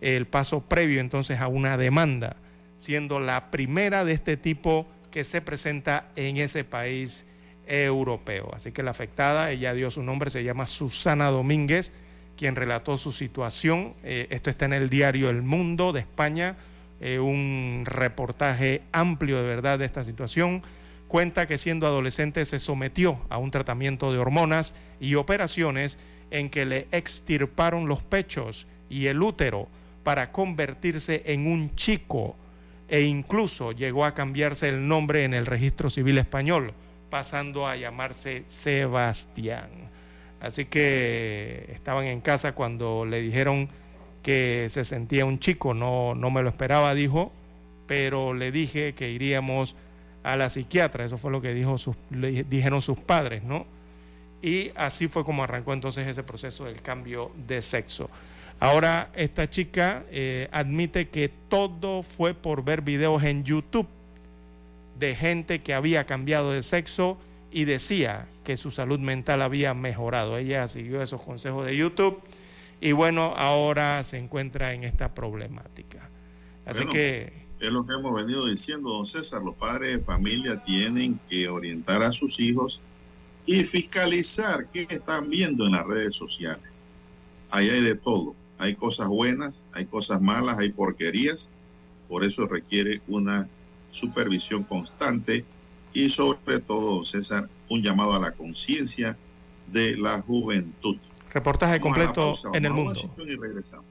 el paso previo entonces a una demanda, siendo la primera de este tipo que se presenta en ese país europeo. Así que la afectada, ella dio su nombre, se llama Susana Domínguez, quien relató su situación. Eh, esto está en el diario El Mundo de España, eh, un reportaje amplio de verdad de esta situación. Cuenta que siendo adolescente se sometió a un tratamiento de hormonas y operaciones en que le extirparon los pechos y el útero para convertirse en un chico e incluso llegó a cambiarse el nombre en el registro civil español pasando a llamarse Sebastián. Así que estaban en casa cuando le dijeron que se sentía un chico, no, no me lo esperaba, dijo, pero le dije que iríamos a la psiquiatra, eso fue lo que dijo sus, le dijeron sus padres, ¿no? Y así fue como arrancó entonces ese proceso del cambio de sexo. Ahora esta chica eh, admite que todo fue por ver videos en YouTube de gente que había cambiado de sexo y decía que su salud mental había mejorado. Ella siguió esos consejos de YouTube y bueno, ahora se encuentra en esta problemática. Así que... Es lo que hemos venido diciendo, don César, los padres de familia tienen que orientar a sus hijos y fiscalizar qué están viendo en las redes sociales. Ahí hay de todo. Hay cosas buenas, hay cosas malas, hay porquerías. Por eso requiere una supervisión constante y sobre todo, César, un llamado a la conciencia de la juventud. Reportaje completo en el mundo. Y regresamos.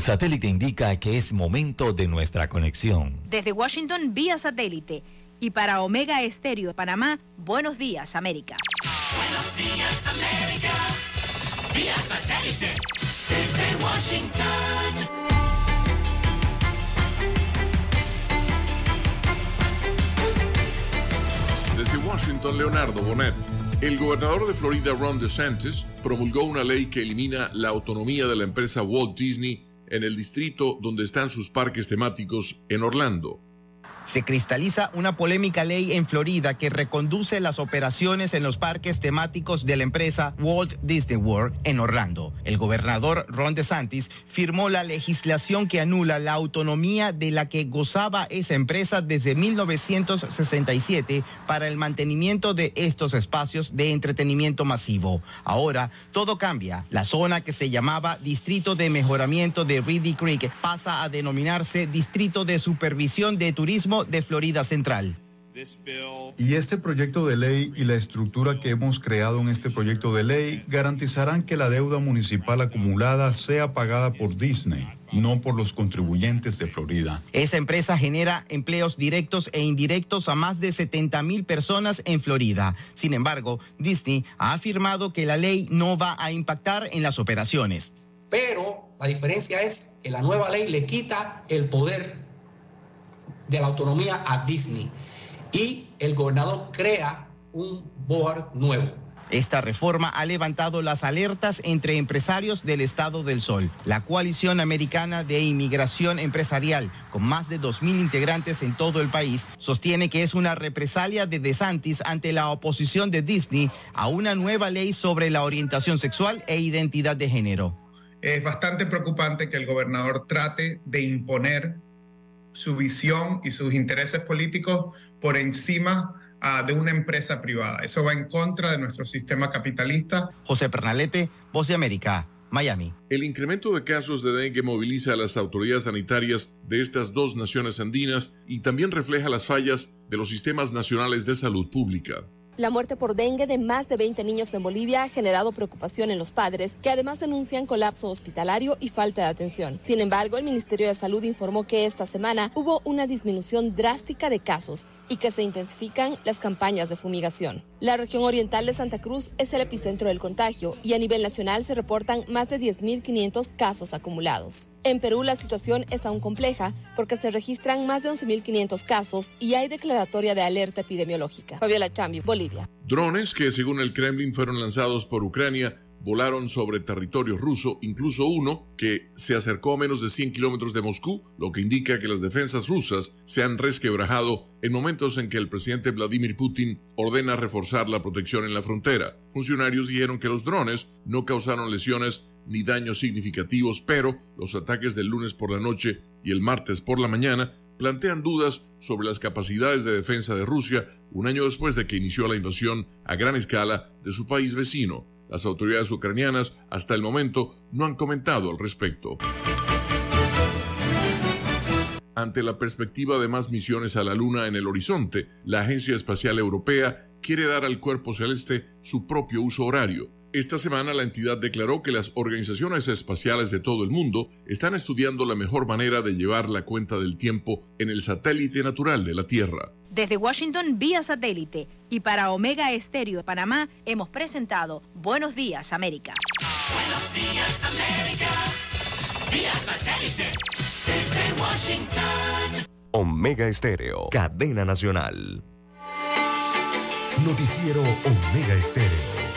El satélite indica que es momento de nuestra conexión. Desde Washington, vía satélite. Y para Omega Estéreo de Panamá, buenos días, América. Buenos días, América. Vía satélite. Desde Washington. Desde Washington, Leonardo Bonet. El gobernador de Florida, Ron DeSantis, promulgó una ley que elimina la autonomía de la empresa Walt Disney en el distrito donde están sus parques temáticos en Orlando se cristaliza una polémica ley en Florida que reconduce las operaciones en los parques temáticos de la empresa Walt Disney World en Orlando. El gobernador Ron DeSantis firmó la legislación que anula la autonomía de la que gozaba esa empresa desde 1967 para el mantenimiento de estos espacios de entretenimiento masivo. Ahora todo cambia. La zona que se llamaba Distrito de Mejoramiento de Reedy Creek pasa a denominarse Distrito de Supervisión de Turismo de Florida Central. Y este proyecto de ley y la estructura que hemos creado en este proyecto de ley garantizarán que la deuda municipal acumulada sea pagada por Disney, no por los contribuyentes de Florida. Esa empresa genera empleos directos e indirectos a más de 70 mil personas en Florida. Sin embargo, Disney ha afirmado que la ley no va a impactar en las operaciones. Pero la diferencia es que la nueva ley le quita el poder de la autonomía a Disney y el gobernador crea un board nuevo. Esta reforma ha levantado las alertas entre empresarios del Estado del Sol. La coalición americana de inmigración empresarial, con más de 2.000 integrantes en todo el país, sostiene que es una represalia de DeSantis ante la oposición de Disney a una nueva ley sobre la orientación sexual e identidad de género. Es bastante preocupante que el gobernador trate de imponer su visión y sus intereses políticos por encima ah, de una empresa privada. Eso va en contra de nuestro sistema capitalista. José Pernalete, Voz de América, Miami. El incremento de casos de dengue moviliza a las autoridades sanitarias de estas dos naciones andinas y también refleja las fallas de los sistemas nacionales de salud pública. La muerte por dengue de más de 20 niños en Bolivia ha generado preocupación en los padres, que además denuncian colapso hospitalario y falta de atención. Sin embargo, el Ministerio de Salud informó que esta semana hubo una disminución drástica de casos y que se intensifican las campañas de fumigación. La región oriental de Santa Cruz es el epicentro del contagio y a nivel nacional se reportan más de 10.500 casos acumulados. En Perú la situación es aún compleja porque se registran más de 11.500 casos y hay declaratoria de alerta epidemiológica. Fabiola Chambi, Bolivia. Drones que según el Kremlin fueron lanzados por Ucrania volaron sobre territorio ruso, incluso uno que se acercó a menos de 100 kilómetros de Moscú, lo que indica que las defensas rusas se han resquebrajado en momentos en que el presidente Vladimir Putin ordena reforzar la protección en la frontera. Funcionarios dijeron que los drones no causaron lesiones ni daños significativos, pero los ataques del lunes por la noche y el martes por la mañana plantean dudas sobre las capacidades de defensa de Rusia un año después de que inició la invasión a gran escala de su país vecino. Las autoridades ucranianas hasta el momento no han comentado al respecto. Ante la perspectiva de más misiones a la Luna en el horizonte, la Agencia Espacial Europea quiere dar al cuerpo celeste su propio uso horario. Esta semana la entidad declaró que las organizaciones espaciales de todo el mundo están estudiando la mejor manera de llevar la cuenta del tiempo en el satélite natural de la Tierra. Desde Washington vía satélite y para Omega Estéreo de Panamá hemos presentado Buenos Días América. Buenos Días América vía satélite desde Washington. Omega Estéreo, cadena nacional. Noticiero Omega Estéreo.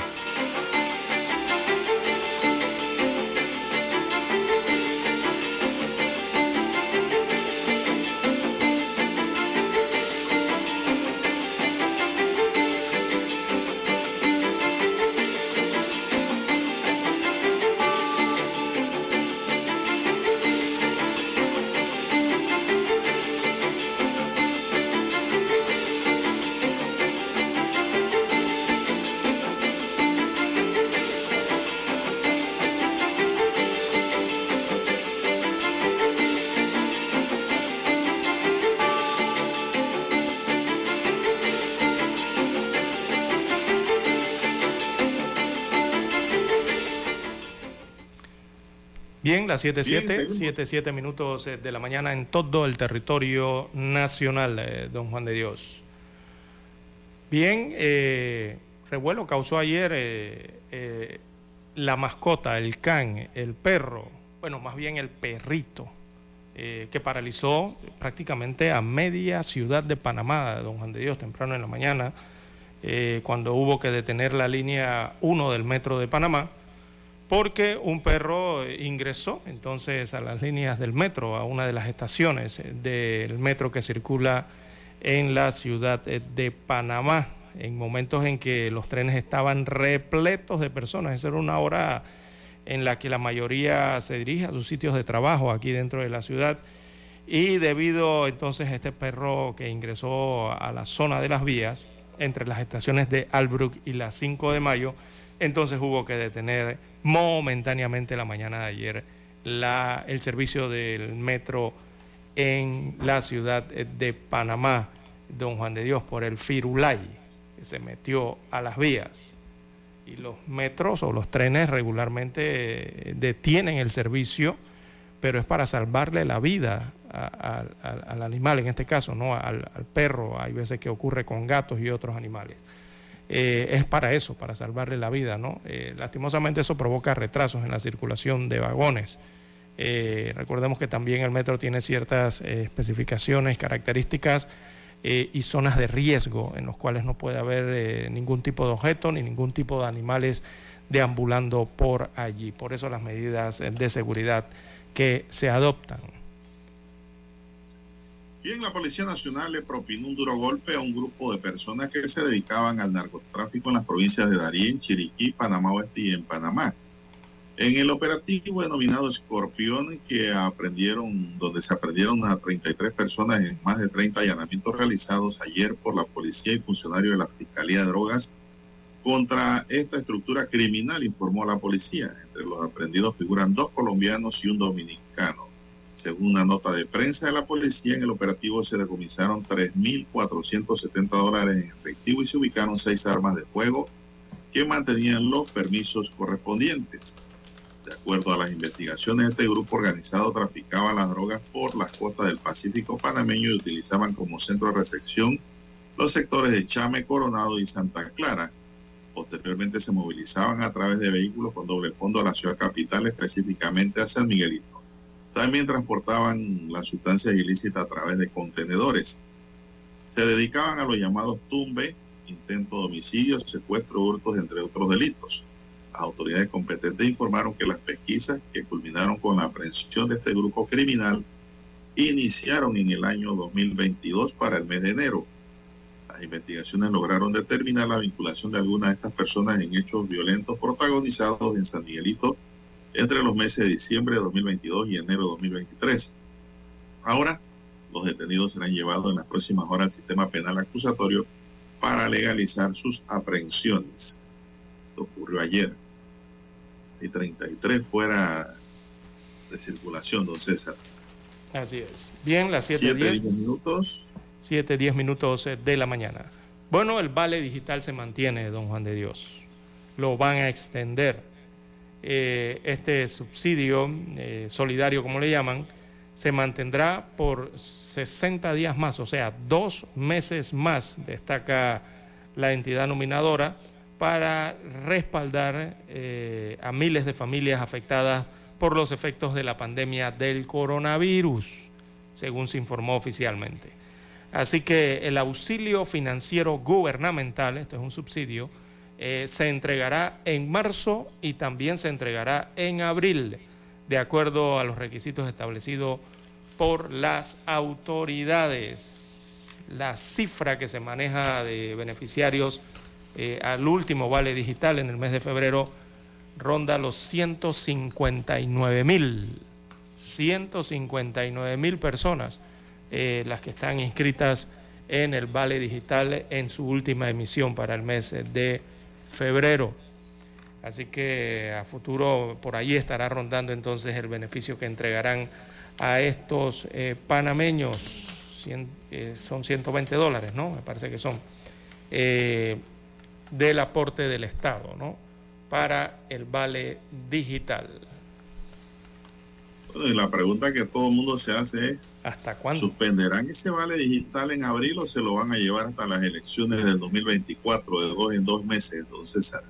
Bien, las 7.7, 7.7 minutos eh, de la mañana en todo el territorio nacional, eh, don Juan de Dios. Bien, eh, revuelo causó ayer la mascota, el can, el perro, bueno, más bien el perrito, que paralizó prácticamente a media ciudad de Panamá, don Juan de Dios, temprano en la mañana, cuando hubo que detener la línea 1 del metro de Panamá porque un perro ingresó entonces a las líneas del metro, a una de las estaciones del metro que circula en la ciudad de Panamá, en momentos en que los trenes estaban repletos de personas. Esa era una hora en la que la mayoría se dirige a sus sitios de trabajo aquí dentro de la ciudad. Y debido entonces a este perro que ingresó a la zona de las vías, entre las estaciones de Albrook y la 5 de mayo, entonces hubo que detener momentáneamente la mañana de ayer la, el servicio del metro en la ciudad de Panamá, don Juan de Dios, por el Firulay, que se metió a las vías. Y los metros o los trenes regularmente detienen el servicio, pero es para salvarle la vida al animal, en este caso, ¿no? Al, al perro. Hay veces que ocurre con gatos y otros animales. Eh, es para eso, para salvarle la vida. ¿no? Eh, lastimosamente eso provoca retrasos en la circulación de vagones. Eh, recordemos que también el metro tiene ciertas especificaciones, características y zonas de riesgo en los cuales no puede haber ningún tipo de objeto ni ningún tipo de animales deambulando por allí. Por eso las medidas de seguridad que se adoptan. Bien, la Policía Nacional le propinó un duro golpe a un grupo de personas que se dedicaban al narcotráfico en las provincias de Darién, Chiriquí, Panamá Oeste y en Panamá. En el operativo denominado Escorpión, que aprendieron, donde se aprendieron a 33 personas en más de 30 allanamientos realizados ayer por la policía y funcionarios de la Fiscalía de Drogas contra esta estructura criminal, informó la policía. Entre los aprendidos figuran dos colombianos y un dominicano. Según una nota de prensa de la policía, en el operativo se decomisaron 3.470 dólares en efectivo y se ubicaron seis armas de fuego que mantenían los permisos correspondientes. De acuerdo a las investigaciones, este grupo organizado traficaba las drogas por las costas del Pacífico panameño y utilizaban como centro de recepción los sectores de Chame, Coronado y Santa Clara. Posteriormente se movilizaban a través de vehículos con doble fondo a la ciudad capital, específicamente a San Miguelito. También transportaban las sustancias ilícitas a través de contenedores. Se dedicaban a los llamados tumbe, intento de homicidio, secuestro, hurtos, entre otros delitos. Las autoridades competentes informaron que las pesquisas que culminaron con la aprehensión de este grupo criminal iniciaron en el año 2022 para el mes de enero. Las investigaciones lograron determinar la vinculación de algunas de estas personas en hechos violentos protagonizados en San Miguelito, entre los meses de diciembre de 2022 y enero de 2023. Ahora, los detenidos serán llevados en las próximas horas al sistema penal acusatorio para legalizar sus aprehensiones. Esto ocurrió ayer. Y 33 fuera de circulación, don César. Así es. Bien, las 7.10 minutos. 7.10 minutos eh, de la mañana. Bueno, el vale digital se mantiene, don Juan de Dios. Lo van a extender eh, este subsidio eh, solidario, como le llaman, se mantendrá por 60 días más, o sea, dos meses más, destaca la entidad nominadora, para respaldar eh, a miles de familias afectadas por los efectos de la pandemia del coronavirus, según se informó oficialmente. Así que el auxilio financiero gubernamental, esto es un subsidio, eh, se entregará en marzo y también se entregará en abril, de acuerdo a los requisitos establecidos por las autoridades. La cifra que se maneja de beneficiarios eh, al último vale digital en el mes de febrero ronda los 159 mil, 159 mil personas eh, las que están inscritas en el vale digital en su última emisión para el mes de febrero. Así que a futuro por ahí estará rondando entonces el beneficio que entregarán a estos eh, panameños, eh, son 120 dólares, ¿no? Me parece que son, eh, del aporte del Estado, ¿no? Para el vale digital. Bueno, y la pregunta que todo el mundo se hace es, ¿hasta cuándo? ¿Suspenderán ese vale digital en abril o se lo van a llevar hasta las elecciones del 2024, de dos en dos meses, don César?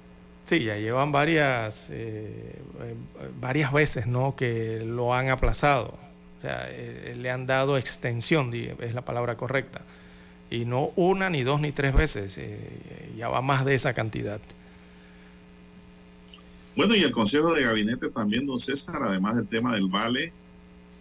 Sí, ya llevan varias, eh, eh, varias veces ¿no? que lo han aplazado. O sea, eh, le han dado extensión, es la palabra correcta. Y no una, ni dos, ni tres veces. eh, ya va más de esa cantidad. Bueno, y el Consejo de Gabinete también, don César, además del tema del vale,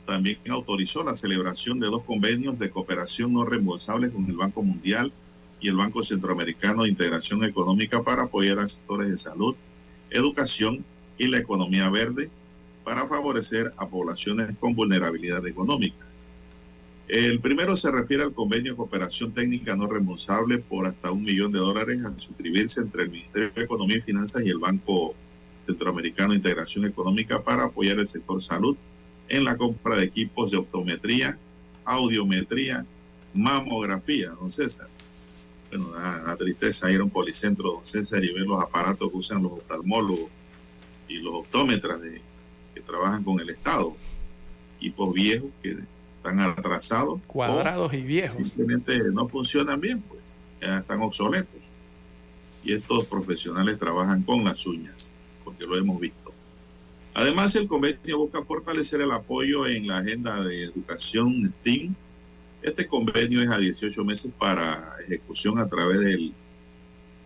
también autorizó la celebración de dos convenios de cooperación no reembolsable con el Banco Mundial y el Banco Centroamericano de Integración Económica para apoyar a sectores de salud, educación y la economía verde para favorecer a poblaciones con vulnerabilidad económica. El primero se refiere al convenio de cooperación técnica no reembolsable por hasta un millón de dólares a suscribirse entre el Ministerio de Economía y Finanzas y el Banco Centroamericano de Integración Económica para apoyar el sector salud en la compra de equipos de optometría, audiometría, mamografía, don César. Bueno, la, tristeza ir a un policentro, don César, y ver los aparatos que usan los oftalmólogos y los optómetras de- que trabajan con el Estado. Equipos viejos que están atrasados. Cuadrados y viejos. Simplemente no funcionan bien, pues ya están obsoletos. Y estos profesionales trabajan con las uñas, porque lo hemos visto. Además, el convenio busca fortalecer el apoyo en la agenda de educación STEAM. Este convenio es a 18 meses para ejecución a través del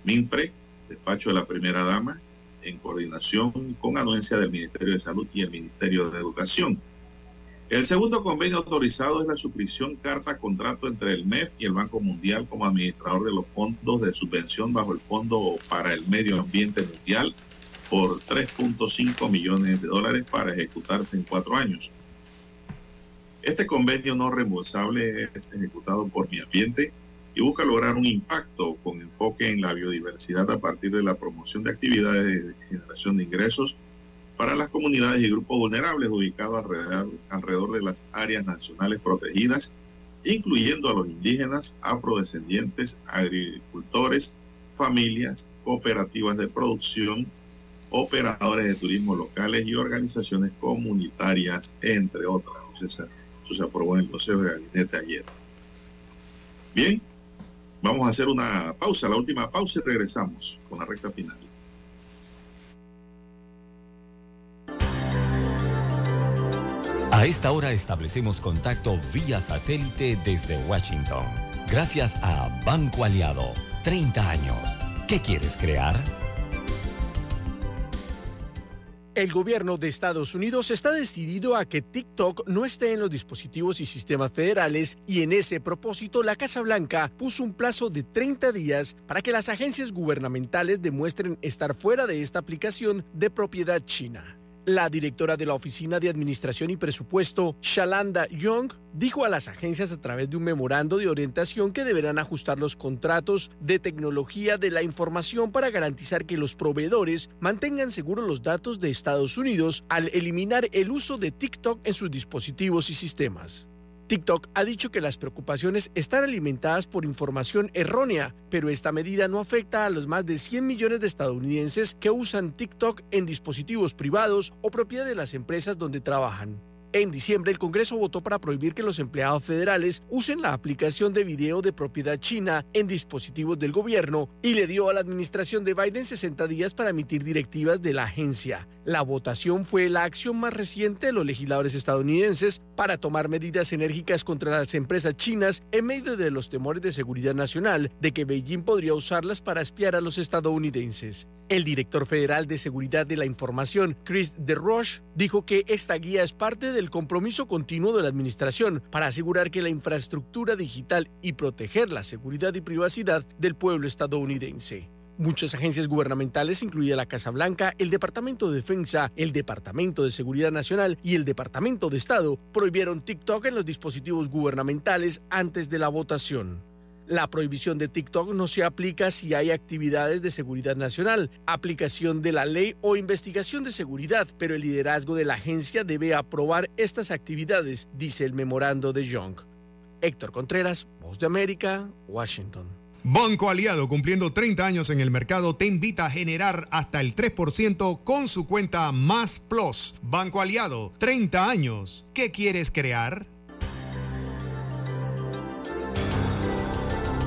MINPRE, despacho de la primera dama, en coordinación con anuencia del Ministerio de Salud y el Ministerio de Educación. El segundo convenio autorizado es la suscripción carta contrato entre el MEF y el Banco Mundial como administrador de los fondos de subvención bajo el Fondo para el Medio Ambiente Mundial por 3.5 millones de dólares para ejecutarse en cuatro años. Este convenio no reembolsable es ejecutado por Mi Ambiente y busca lograr un impacto con enfoque en la biodiversidad a partir de la promoción de actividades de generación de ingresos para las comunidades y grupos vulnerables ubicados alrededor, alrededor de las áreas nacionales protegidas, incluyendo a los indígenas, afrodescendientes, agricultores, familias, cooperativas de producción, operadores de turismo locales y organizaciones comunitarias, entre otras. Eso se aprobó en el Consejo de Gabinete ayer. Bien, vamos a hacer una pausa, la última pausa y regresamos con la recta final. A esta hora establecemos contacto vía satélite desde Washington. Gracias a Banco Aliado. 30 años. ¿Qué quieres crear? El gobierno de Estados Unidos está decidido a que TikTok no esté en los dispositivos y sistemas federales y en ese propósito la Casa Blanca puso un plazo de 30 días para que las agencias gubernamentales demuestren estar fuera de esta aplicación de propiedad china. La directora de la Oficina de Administración y Presupuesto, Shalanda Young, dijo a las agencias a través de un memorando de orientación que deberán ajustar los contratos de tecnología de la información para garantizar que los proveedores mantengan seguros los datos de Estados Unidos al eliminar el uso de TikTok en sus dispositivos y sistemas. TikTok ha dicho que las preocupaciones están alimentadas por información errónea, pero esta medida no afecta a los más de 100 millones de estadounidenses que usan TikTok en dispositivos privados o propiedad de las empresas donde trabajan. En diciembre, el Congreso votó para prohibir que los empleados federales usen la aplicación de video de propiedad china en dispositivos del gobierno y le dio a la administración de Biden 60 días para emitir directivas de la agencia. La votación fue la acción más reciente de los legisladores estadounidenses para tomar medidas enérgicas contra las empresas chinas en medio de los temores de seguridad nacional de que Beijing podría usarlas para espiar a los estadounidenses. El director federal de Seguridad de la Información, Chris DeRoche, dijo que esta guía es parte del compromiso continuo de la administración para asegurar que la infraestructura digital y proteger la seguridad y privacidad del pueblo estadounidense. Muchas agencias gubernamentales, incluida la Casa Blanca, el Departamento de Defensa, el Departamento de Seguridad Nacional y el Departamento de Estado, prohibieron TikTok en los dispositivos gubernamentales antes de la votación. La prohibición de TikTok no se aplica si hay actividades de seguridad nacional, aplicación de la ley o investigación de seguridad, pero el liderazgo de la agencia debe aprobar estas actividades, dice el memorando de Young. Héctor Contreras, Voz de América, Washington. Banco Aliado, cumpliendo 30 años en el mercado, te invita a generar hasta el 3% con su cuenta Más Plus. Banco Aliado, 30 años. ¿Qué quieres crear?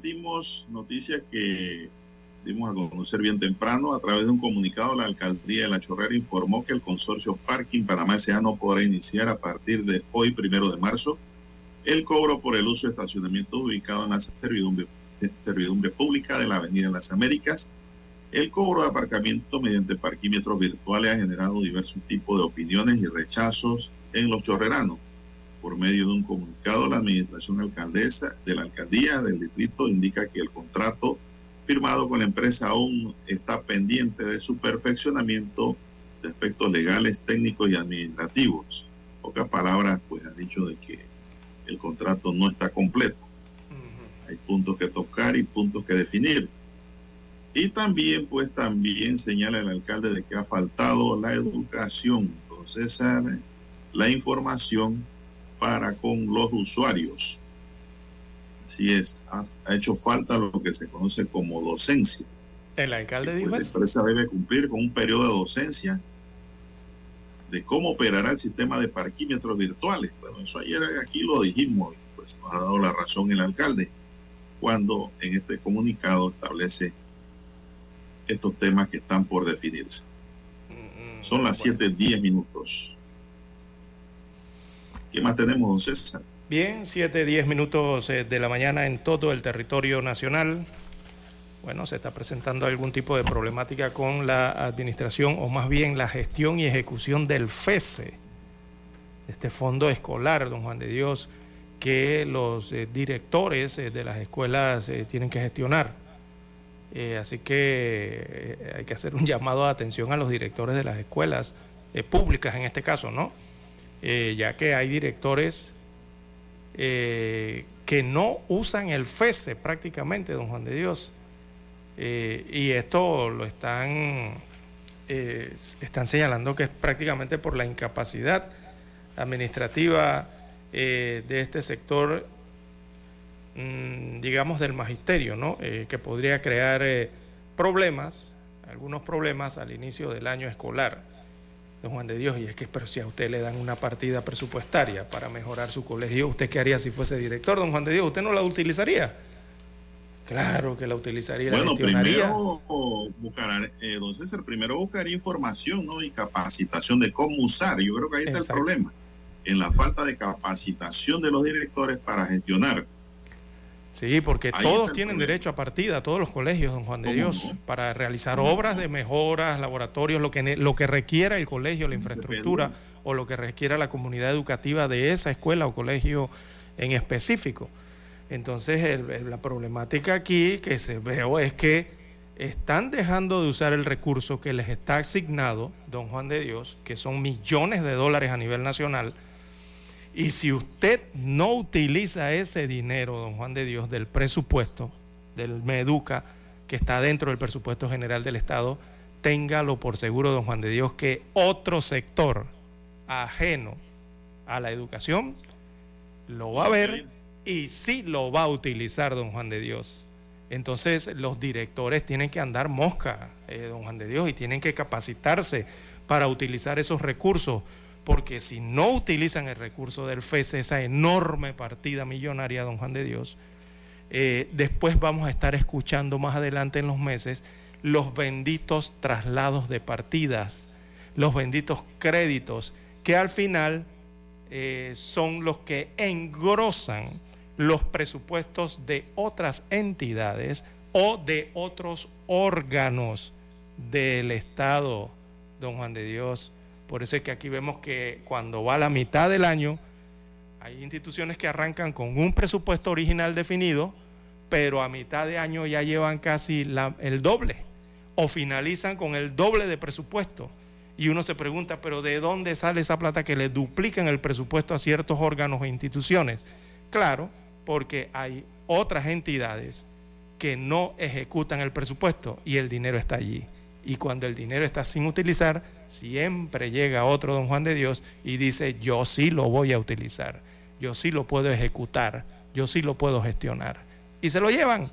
Repetimos noticias que dimos a conocer bien temprano. A través de un comunicado, la alcaldía de La Chorrera informó que el consorcio Parking Panamá S.A. no podrá iniciar a partir de hoy, primero de marzo, el cobro por el uso de estacionamiento ubicado en la servidumbre, servidumbre pública de la Avenida Las Américas. El cobro de aparcamiento mediante parquímetros virtuales ha generado diversos tipos de opiniones y rechazos en los chorreranos. Por medio de un comunicado, la administración alcaldesa de la alcaldía del distrito indica que el contrato firmado con la empresa aún está pendiente de su perfeccionamiento de aspectos legales, técnicos y administrativos. Pocas palabras, pues han dicho de que el contrato no está completo. Hay puntos que tocar y puntos que definir. Y también, pues también señala el alcalde de que ha faltado la educación, don César, la información para con los usuarios. Así es, ha, ha hecho falta lo que se conoce como docencia. El alcalde dijo Pues la eso. empresa debe cumplir con un periodo de docencia de cómo operará el sistema de parquímetros virtuales. Bueno, eso ayer aquí lo dijimos, pues nos ha dado la razón el alcalde cuando en este comunicado establece estos temas que están por definirse. Son las 7:10 minutos. ¿Qué más tenemos, don César? Bien, 7, 10 minutos eh, de la mañana en todo el territorio nacional. Bueno, se está presentando algún tipo de problemática con la administración o más bien la gestión y ejecución del FESE, este fondo escolar, don Juan de Dios, que los eh, directores eh, de las escuelas tienen que gestionar. Así que hay que hacer un llamado de atención a los directores de las escuelas públicas en este caso, ¿no? Eh, ya que hay directores eh, que no usan el FESE prácticamente, don Juan de Dios. Eh, y esto lo están, están señalando que es prácticamente por la incapacidad administrativa de este sector, mm, digamos, del magisterio, ¿no? Que podría crear problemas, algunos problemas al inicio del año escolar, don Juan de Dios. Y es que, pero si a usted le dan una partida presupuestaria para mejorar su colegio, ¿usted qué haría si fuese director, don Juan de Dios? ¿Usted no la utilizaría? Claro que la utilizaría, la Bueno, gestionaría. primero buscará, eh, don César, primero buscaría información ¿no? y capacitación de cómo usar. Yo creo que ahí está Exacto. el problema, en la falta de capacitación de los directores para gestionar. Sí, porque Ahí todos tienen derecho a partida, todos los colegios, don Juan de ¿Cómo Dios, no? para realizar ¿Cómo obras de mejoras, laboratorios, lo que, lo que requiera el colegio, la infraestructura o lo que requiera la comunidad educativa de esa escuela o colegio en específico. Entonces, el- la problemática aquí que se veo es que están dejando de usar el recurso que les está asignado, don Juan de Dios, que son millones de dólares a nivel nacional, y si usted no utiliza ese dinero, don Juan de Dios, del presupuesto, del MEDUCA, que está dentro del presupuesto general del Estado, téngalo por seguro, don Juan de Dios, que otro sector ajeno a la educación lo va a ver y sí lo va a utilizar don Juan de Dios. Entonces los directores tienen que andar mosca, eh, don Juan de Dios, y tienen que capacitarse para utilizar esos recursos, porque si no utilizan el recurso del FES, esa enorme partida millonaria, don Juan de Dios, eh, después vamos a estar escuchando más adelante en los meses los benditos traslados de partidas, los benditos créditos, que al final eh, son los que engrosan los presupuestos de otras entidades o de otros órganos del Estado, don Juan de Dios. Por eso es que aquí vemos que cuando va a la mitad del año, hay instituciones que arrancan con un presupuesto original definido, pero a mitad de año ya llevan casi el doble o finalizan con el doble de presupuesto. Y uno se pregunta, pero ¿de dónde sale esa plata que le duplican el presupuesto a ciertos órganos e instituciones? Claro, porque hay otras entidades que no ejecutan el presupuesto y el dinero está allí. Y cuando el dinero está sin utilizar, siempre llega otro don Juan de Dios y dice, yo sí lo voy a utilizar, yo sí lo puedo ejecutar, yo sí lo puedo gestionar. Y se lo llevan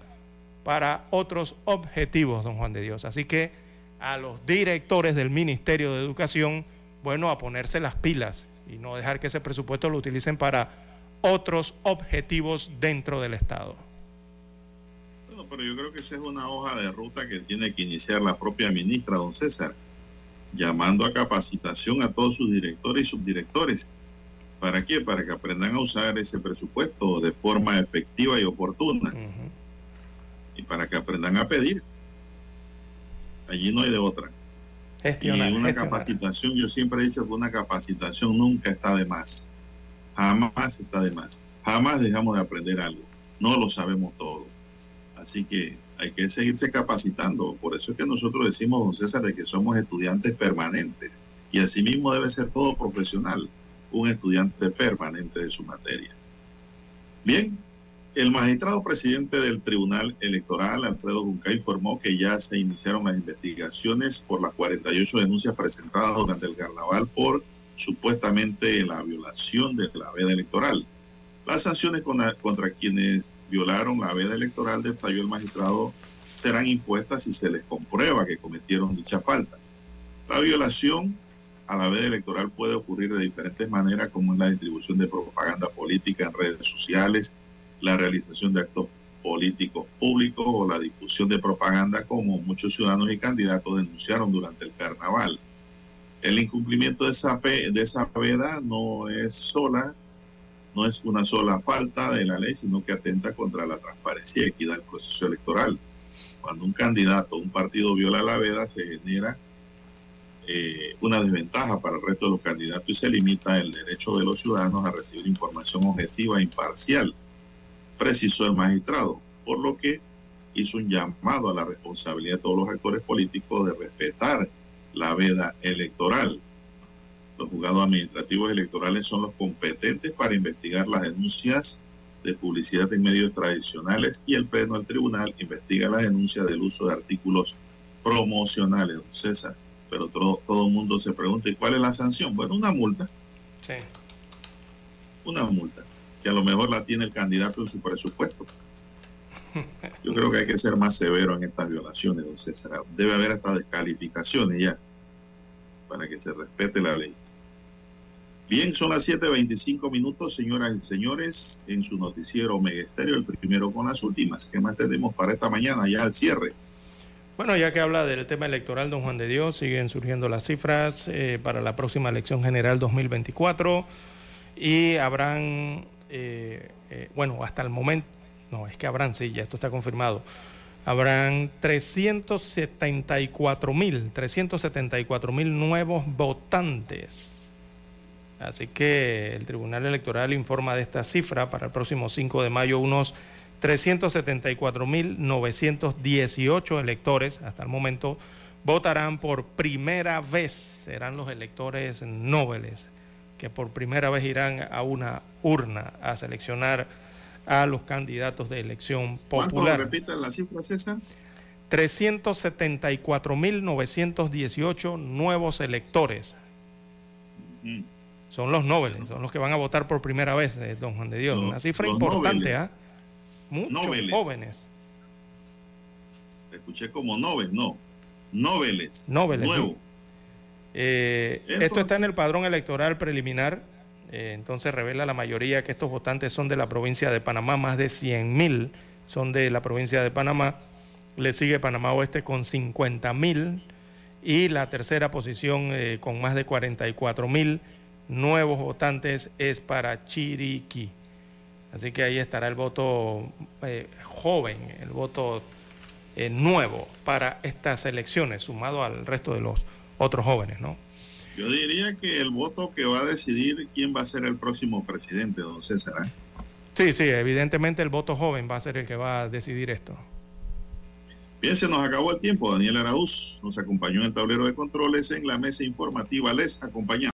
para otros objetivos, don Juan de Dios. Así que a los directores del Ministerio de Educación, bueno, a ponerse las pilas y no dejar que ese presupuesto lo utilicen para otros objetivos dentro del Estado. Pero yo creo que esa es una hoja de ruta que tiene que iniciar la propia ministra, don César, llamando a capacitación a todos sus directores y subdirectores. ¿Para qué? Para que aprendan a usar ese presupuesto de forma efectiva y oportuna. Y para que aprendan a pedir. Allí no hay de otra. y una capacitación, yo siempre he dicho que una capacitación nunca está de más. Jamás está de más. Jamás dejamos de aprender algo. No lo sabemos todo. Así que hay que seguirse capacitando. Por eso es que nosotros decimos, don César, de que somos estudiantes permanentes. Y asimismo debe ser todo profesional, un estudiante permanente de su materia. Bien, el magistrado presidente del Tribunal Electoral, Alfredo Junca, informó que ya se iniciaron las investigaciones por las 48 denuncias presentadas durante el carnaval por supuestamente la violación de la veda electoral. Las sanciones contra, quienes violaron la veda electoral, detalló el magistrado, serán impuestas si se les comprueba que cometieron dicha falta. La violación a la veda electoral puede ocurrir de diferentes maneras, como en la distribución de propaganda política en redes sociales, la realización de actos políticos públicos o la difusión de propaganda como muchos ciudadanos y candidatos denunciaron durante el carnaval. El incumplimiento de esa, de esa veda no es sola, no es una sola falta de la ley, sino que atenta contra la transparencia y equidad del proceso electoral. Cuando un candidato o un partido viola la veda, se genera eh, una desventaja para el resto de los candidatos y se limita el derecho de los ciudadanos a recibir información objetiva e imparcial precisó el magistrado, por lo que hizo un llamado a la responsabilidad de todos los actores políticos de respetar la veda electoral. Los juzgados administrativos electorales son los competentes para investigar las denuncias de publicidad en medios tradicionales y el Pleno del Tribunal investiga las denuncias del uso de artículos promocionales, César. Pero todo, todo el mundo se pregunta, ¿y cuál es la sanción? Bueno, una multa. Sí. Una multa a lo mejor la tiene el candidato en su presupuesto. Yo creo que hay que ser más severo en estas violaciones, don César. Debe haber hasta descalificaciones ya para que se respete la ley. Bien, son las 7.25 minutos, señoras y señores, en su noticiero Megesterio, el primero con las últimas. ¿Qué más tenemos para esta mañana, ya al cierre? Bueno, ya que habla del tema electoral, don Juan de Dios, siguen surgiendo las cifras eh, para la próxima elección general 2024 y habrán eh, eh, bueno, hasta el momento, no, es que habrán, sí, ya esto está confirmado, habrán 374 mil, 374 mil nuevos votantes. Así que el Tribunal Electoral informa de esta cifra para el próximo 5 de mayo, unos 374.918 electores hasta el momento votarán por primera vez, serán los electores nobles que por primera vez irán a una urna a seleccionar a los candidatos de elección popular. repitan la cifra, César? 374.918 nuevos electores. Son los nobles, son los que van a votar por primera vez, eh, don Juan de Dios. Una cifra importante, ¿ah? Muchos jóvenes. Escuché como nobles, no. Noveles. Noveles. Nuevo. Eh, esto está en el padrón electoral preliminar. Eh, entonces revela la mayoría que estos votantes son de la provincia de Panamá, más de 100 mil son de la provincia de Panamá. Le sigue Panamá Oeste con 50 mil y la tercera posición eh, con más de 44 mil nuevos votantes es para Chiriquí. Así que ahí estará el voto joven, el voto nuevo para estas elecciones, sumado al resto de los otros jóvenes, ¿no? Yo diría que el voto que va a decidir quién va a ser el próximo presidente, don César. ¿eh? Sí, sí, evidentemente el voto joven va a ser el que va a decidir esto. Bien, se nos acabó el tiempo. Daniel Araúz nos acompañó en el tablero de controles en la mesa informativa. Les acompañamos.